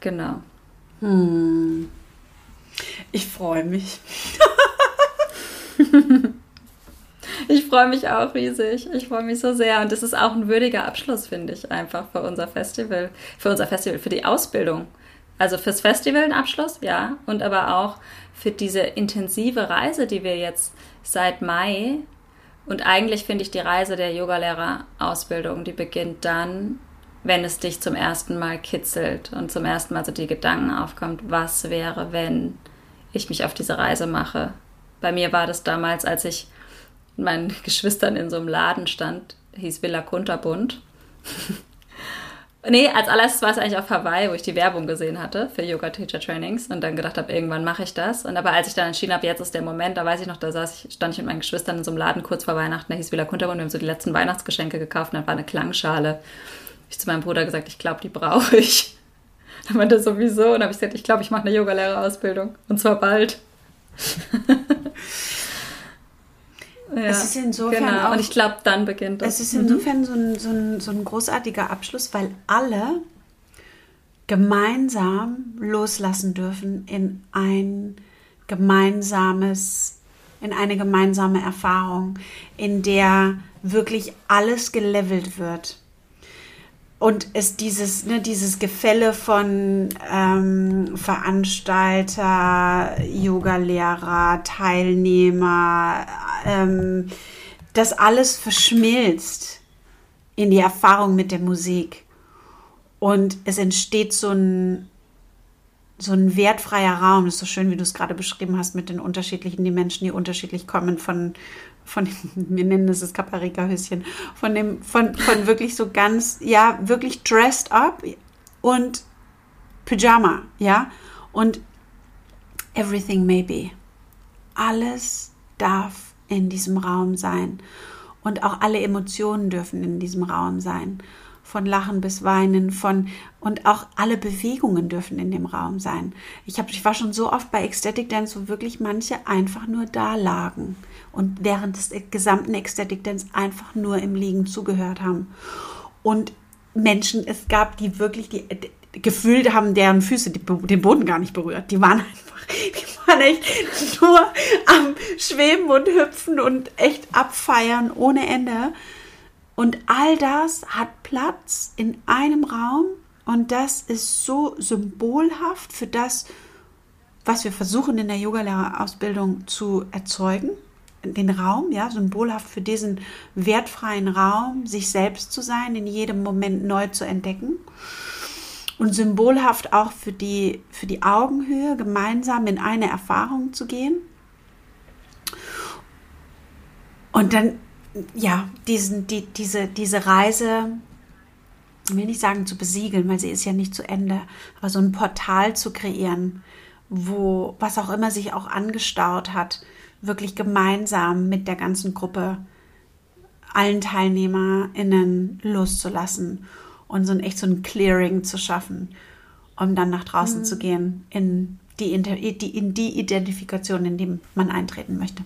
Genau.
Hm. Ich freue mich. *laughs*
ich freue mich auch riesig. Ich freue mich so sehr. Und das ist auch ein würdiger Abschluss, finde ich, einfach für unser Festival. Für unser Festival, für die Ausbildung. Also fürs Festival ein Abschluss, ja. Und aber auch für diese intensive Reise, die wir jetzt seit Mai und eigentlich finde ich die Reise der Yogalehrerausbildung, die beginnt dann, wenn es dich zum ersten Mal kitzelt und zum ersten Mal so die Gedanken aufkommt, was wäre, wenn ich mich auf diese Reise mache. Bei mir war das damals, als ich mit meinen Geschwistern in so einem Laden stand, hieß Villa Kunterbund. nee, als allererstes war es eigentlich auf Hawaii, wo ich die Werbung gesehen hatte für Yoga Teacher Trainings und dann gedacht habe, irgendwann mache ich das. Und aber als ich dann entschieden habe, jetzt ist der Moment, da weiß ich noch, da saß ich, stand ich mit meinen Geschwistern in so einem Laden kurz vor Weihnachten, der hieß Villa Kunterbund, wir haben so die letzten Weihnachtsgeschenke gekauft und dann war eine Klangschale ich zu meinem Bruder gesagt, ich glaube, die brauche ich. Dann meinte er sowieso und habe ich gesagt, ich glaube, ich mache eine Yogalehrerausbildung und zwar bald. *laughs*
ja, es ist insofern
genau. auch, und ich glaube, dann beginnt
das. Es ist insofern mhm. so, ein, so, ein, so ein großartiger Abschluss, weil alle gemeinsam loslassen dürfen in ein gemeinsames, in eine gemeinsame Erfahrung, in der wirklich alles gelevelt wird und es dieses, ne, dieses Gefälle von ähm, Veranstalter, Yogalehrer, Teilnehmer, ähm, das alles verschmilzt in die Erfahrung mit der Musik. Und es entsteht so ein, so ein wertfreier Raum. Das ist so schön, wie du es gerade beschrieben hast, mit den unterschiedlichen, die Menschen, die unterschiedlich kommen, von, von *laughs* wir nennen es das Kaparika-Höschen, von dem, von, von wirklich so ganz, ja, wirklich dressed up und Pyjama, ja, und everything may be. Alles darf in diesem Raum sein. Und auch alle Emotionen dürfen in diesem Raum sein. Von Lachen bis Weinen, von und auch alle Bewegungen dürfen in dem Raum sein. Ich, hab, ich war schon so oft bei Ecstatic Dance, wo wirklich manche einfach nur da lagen und während des gesamten Ecstatic Dance einfach nur im Liegen zugehört haben. Und Menschen, es gab die wirklich, die, die gefühlt haben deren Füße den Boden gar nicht berührt. Die waren einfach, *laughs* die waren echt nur am Schweben und Hüpfen und echt abfeiern ohne Ende. Und all das hat Platz in einem Raum und das ist so symbolhaft für das, was wir versuchen in der Yogalehrerausbildung zu erzeugen den Raum, ja, symbolhaft für diesen wertfreien Raum, sich selbst zu sein, in jedem Moment neu zu entdecken. Und symbolhaft auch für die, für die Augenhöhe, gemeinsam in eine Erfahrung zu gehen. Und dann, ja, diesen, die, diese, diese Reise, ich will nicht sagen zu besiegeln, weil sie ist ja nicht zu Ende, aber so ein Portal zu kreieren, wo was auch immer sich auch angestaut hat, wirklich gemeinsam mit der ganzen Gruppe allen TeilnehmerInnen loszulassen und so ein echt so ein Clearing zu schaffen, um dann nach draußen mhm. zu gehen in die, in die Identifikation, in die man eintreten möchte.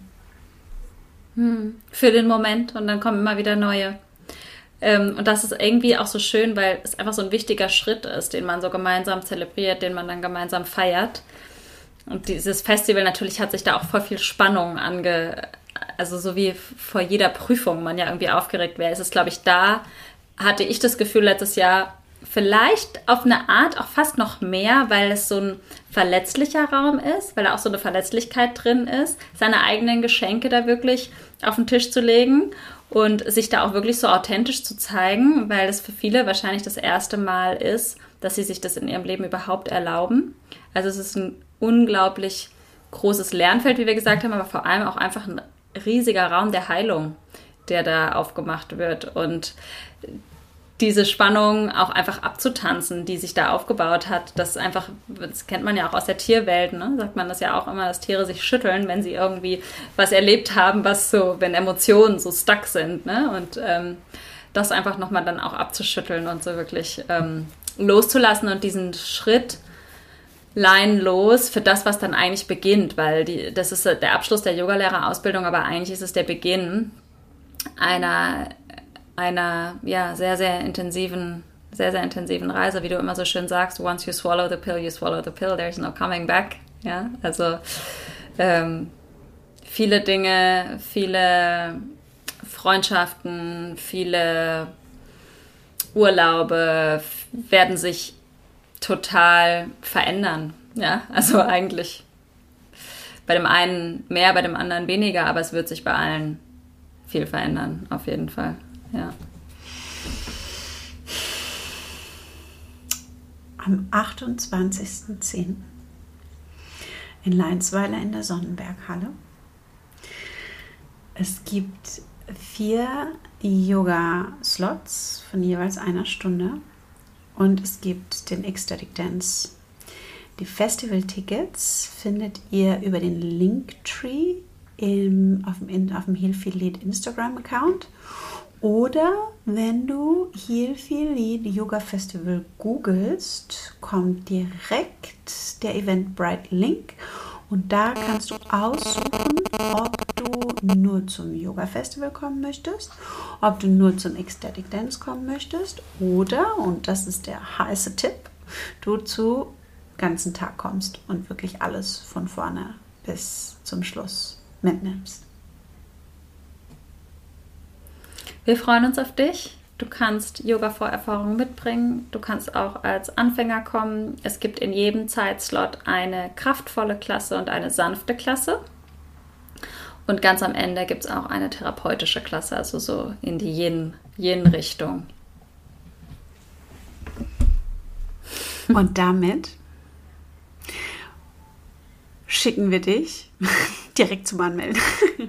Mhm. Für den Moment und dann kommen immer wieder neue. Ähm, und das ist irgendwie auch so schön, weil es einfach so ein wichtiger Schritt ist, den man so gemeinsam zelebriert, den man dann gemeinsam feiert. Und dieses Festival natürlich hat sich da auch voll viel Spannung ange. Also so wie vor jeder Prüfung man ja irgendwie aufgeregt wäre, ist es, glaube ich, da hatte ich das Gefühl letztes Jahr vielleicht auf eine Art auch fast noch mehr, weil es so ein verletzlicher Raum ist, weil da auch so eine Verletzlichkeit drin ist, seine eigenen Geschenke da wirklich auf den Tisch zu legen und sich da auch wirklich so authentisch zu zeigen, weil es für viele wahrscheinlich das erste Mal ist, dass sie sich das in ihrem Leben überhaupt erlauben. Also es ist ein unglaublich großes Lernfeld, wie wir gesagt haben, aber vor allem auch einfach ein riesiger Raum der Heilung, der da aufgemacht wird. Und diese Spannung auch einfach abzutanzen, die sich da aufgebaut hat, das einfach, das kennt man ja auch aus der Tierwelt, ne? sagt man das ja auch immer, dass Tiere sich schütteln, wenn sie irgendwie was erlebt haben, was so, wenn Emotionen so stuck sind, ne? Und ähm, das einfach nochmal dann auch abzuschütteln und so wirklich ähm, loszulassen und diesen Schritt leinlos für das, was dann eigentlich beginnt, weil die, das ist der Abschluss der Yogalehrerausbildung, aber eigentlich ist es der Beginn einer, einer ja, sehr, sehr intensiven, sehr, sehr intensiven Reise, wie du immer so schön sagst, once you swallow the pill, you swallow the pill, there's no coming back. Ja, also ähm, viele Dinge, viele Freundschaften, viele Urlaube werden sich total verändern. Ja, also eigentlich bei dem einen mehr, bei dem anderen weniger, aber es wird sich bei allen viel verändern, auf jeden Fall. Ja.
Am 28.10. in Leinsweiler in der Sonnenberghalle. Es gibt vier Yoga-Slots von jeweils einer Stunde und es gibt den Ecstatic Dance. Die Festival-Tickets findet ihr über den Linktree im, auf dem, auf dem Healfeel Lead Instagram-Account oder wenn du Healfeel Lead Yoga Festival googelst, kommt direkt der Eventbrite-Link und da kannst du aussuchen, ob du nur zum Yoga Festival kommen möchtest, ob du nur zum Ecstatic Dance kommen möchtest oder, und das ist der heiße Tipp, du zu ganzen Tag kommst und wirklich alles von vorne bis zum Schluss mitnimmst.
Wir freuen uns auf dich Du kannst Yoga-Vorerfahrungen mitbringen. Du kannst auch als Anfänger kommen. Es gibt in jedem Zeitslot eine kraftvolle Klasse und eine sanfte Klasse. Und ganz am Ende gibt es auch eine therapeutische Klasse, also so in die Yin-Richtung.
Und damit schicken wir dich direkt zum Anmelden.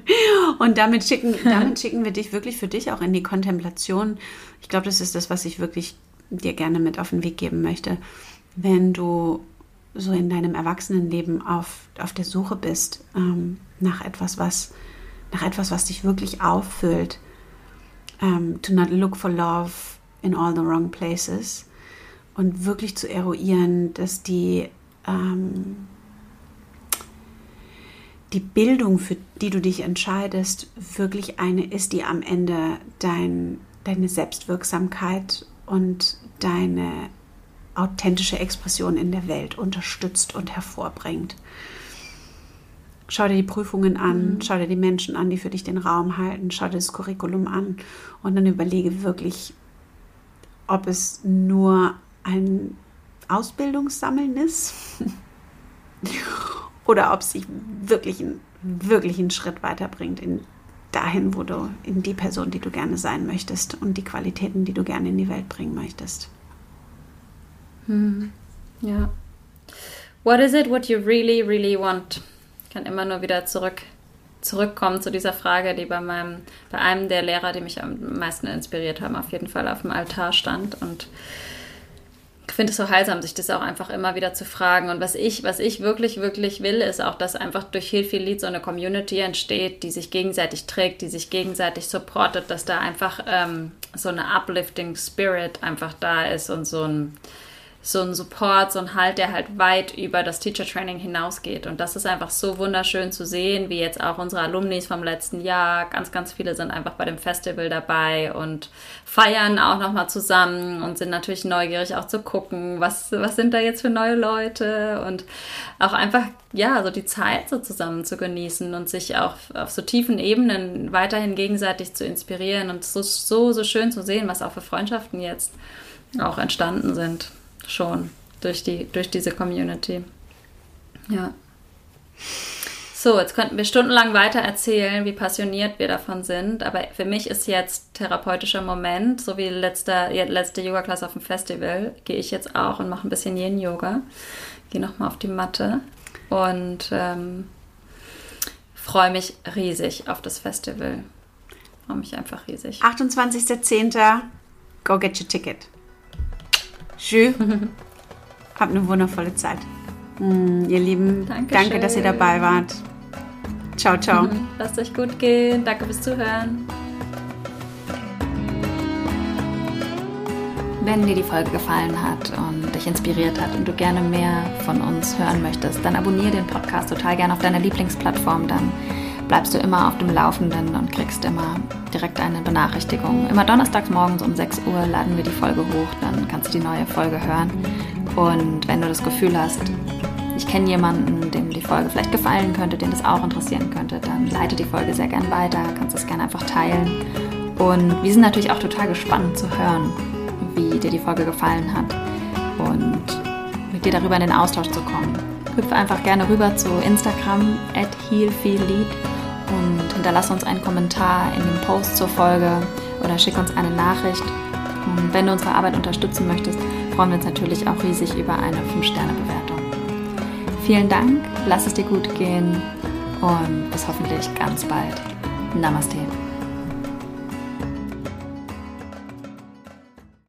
*laughs* Und damit schicken, damit schicken wir dich wirklich für dich auch in die Kontemplation. Ich glaube, das ist das, was ich wirklich dir gerne mit auf den Weg geben möchte. Wenn du so in deinem Erwachsenenleben auf, auf der Suche bist ähm, nach etwas, was nach etwas, was dich wirklich auffüllt. Um, ähm, to not look for love in all the wrong places und wirklich zu eruieren, dass die ähm, die Bildung, für die du dich entscheidest, wirklich eine ist, die am Ende dein, deine Selbstwirksamkeit und deine authentische Expression in der Welt unterstützt und hervorbringt. Schau dir die Prüfungen an, mhm. schau dir die Menschen an, die für dich den Raum halten, schau dir das Curriculum an und dann überlege wirklich, ob es nur ein Ausbildungssammeln ist *laughs* oder ob es sich wirklich, wirklich einen Schritt weiterbringt in dahin, wo du, in die Person, die du gerne sein möchtest und die Qualitäten, die du gerne in die Welt bringen möchtest.
Hm. Ja. What is it what you really, really want? Ich kann immer nur wieder zurück, zurückkommen zu dieser Frage, die bei meinem, bei einem der Lehrer, die mich am meisten inspiriert haben, auf jeden Fall auf dem Altar stand und finde es so heilsam, sich das auch einfach immer wieder zu fragen. Und was ich, was ich wirklich, wirklich will, ist auch, dass einfach durch Hilfe Lied so eine Community entsteht, die sich gegenseitig trägt, die sich gegenseitig supportet, dass da einfach ähm, so eine uplifting Spirit einfach da ist und so ein so ein Support, so ein Halt, der halt weit über das Teacher Training hinausgeht. Und das ist einfach so wunderschön zu sehen, wie jetzt auch unsere Alumnis vom letzten Jahr. Ganz, ganz viele sind einfach bei dem Festival dabei und feiern auch nochmal zusammen und sind natürlich neugierig auch zu gucken, was, was sind da jetzt für neue Leute und auch einfach, ja, so die Zeit so zusammen zu genießen und sich auch auf so tiefen Ebenen weiterhin gegenseitig zu inspirieren und so, so, so schön zu sehen, was auch für Freundschaften jetzt auch entstanden sind schon durch, die, durch diese Community. Ja. So, jetzt könnten wir stundenlang weiter erzählen, wie passioniert wir davon sind. Aber für mich ist jetzt therapeutischer Moment, so wie letzte, letzte Yoga-Klasse auf dem Festival, gehe ich jetzt auch und mache ein bisschen Yin-Yoga. Gehe nochmal auf die Matte und ähm, freue mich riesig auf das Festival. Freue mich einfach riesig.
28.10. Go get your ticket. Tschüss. *laughs* Habt eine wundervolle Zeit. Mm, ihr Lieben, Dankeschön. danke, dass ihr dabei wart. Ciao, ciao. *laughs*
Lasst euch gut gehen. Danke fürs Zuhören. Wenn dir die Folge gefallen hat und dich inspiriert hat und du gerne mehr von uns hören möchtest, dann abonniere den Podcast total gerne auf deiner Lieblingsplattform. Dann bleibst du immer auf dem Laufenden und kriegst immer direkt eine Benachrichtigung. Immer donnerstags morgens um 6 Uhr laden wir die Folge hoch, dann kannst du die neue Folge hören. Und wenn du das Gefühl hast, ich kenne jemanden, dem die Folge vielleicht gefallen könnte, den das auch interessieren könnte, dann leite die Folge sehr gern weiter, kannst es gerne einfach teilen. Und wir sind natürlich auch total gespannt zu hören, wie dir die Folge gefallen hat und mit dir darüber in den Austausch zu kommen. Hüpfe einfach gerne rüber zu Instagram at healfeellead und hinterlasse uns einen Kommentar in dem Post zur Folge oder schick uns eine Nachricht. Und wenn du unsere Arbeit unterstützen möchtest, freuen wir uns natürlich auch riesig über eine 5-Sterne-Bewertung. Vielen Dank, lass es dir gut gehen und bis hoffentlich ganz bald. Namaste.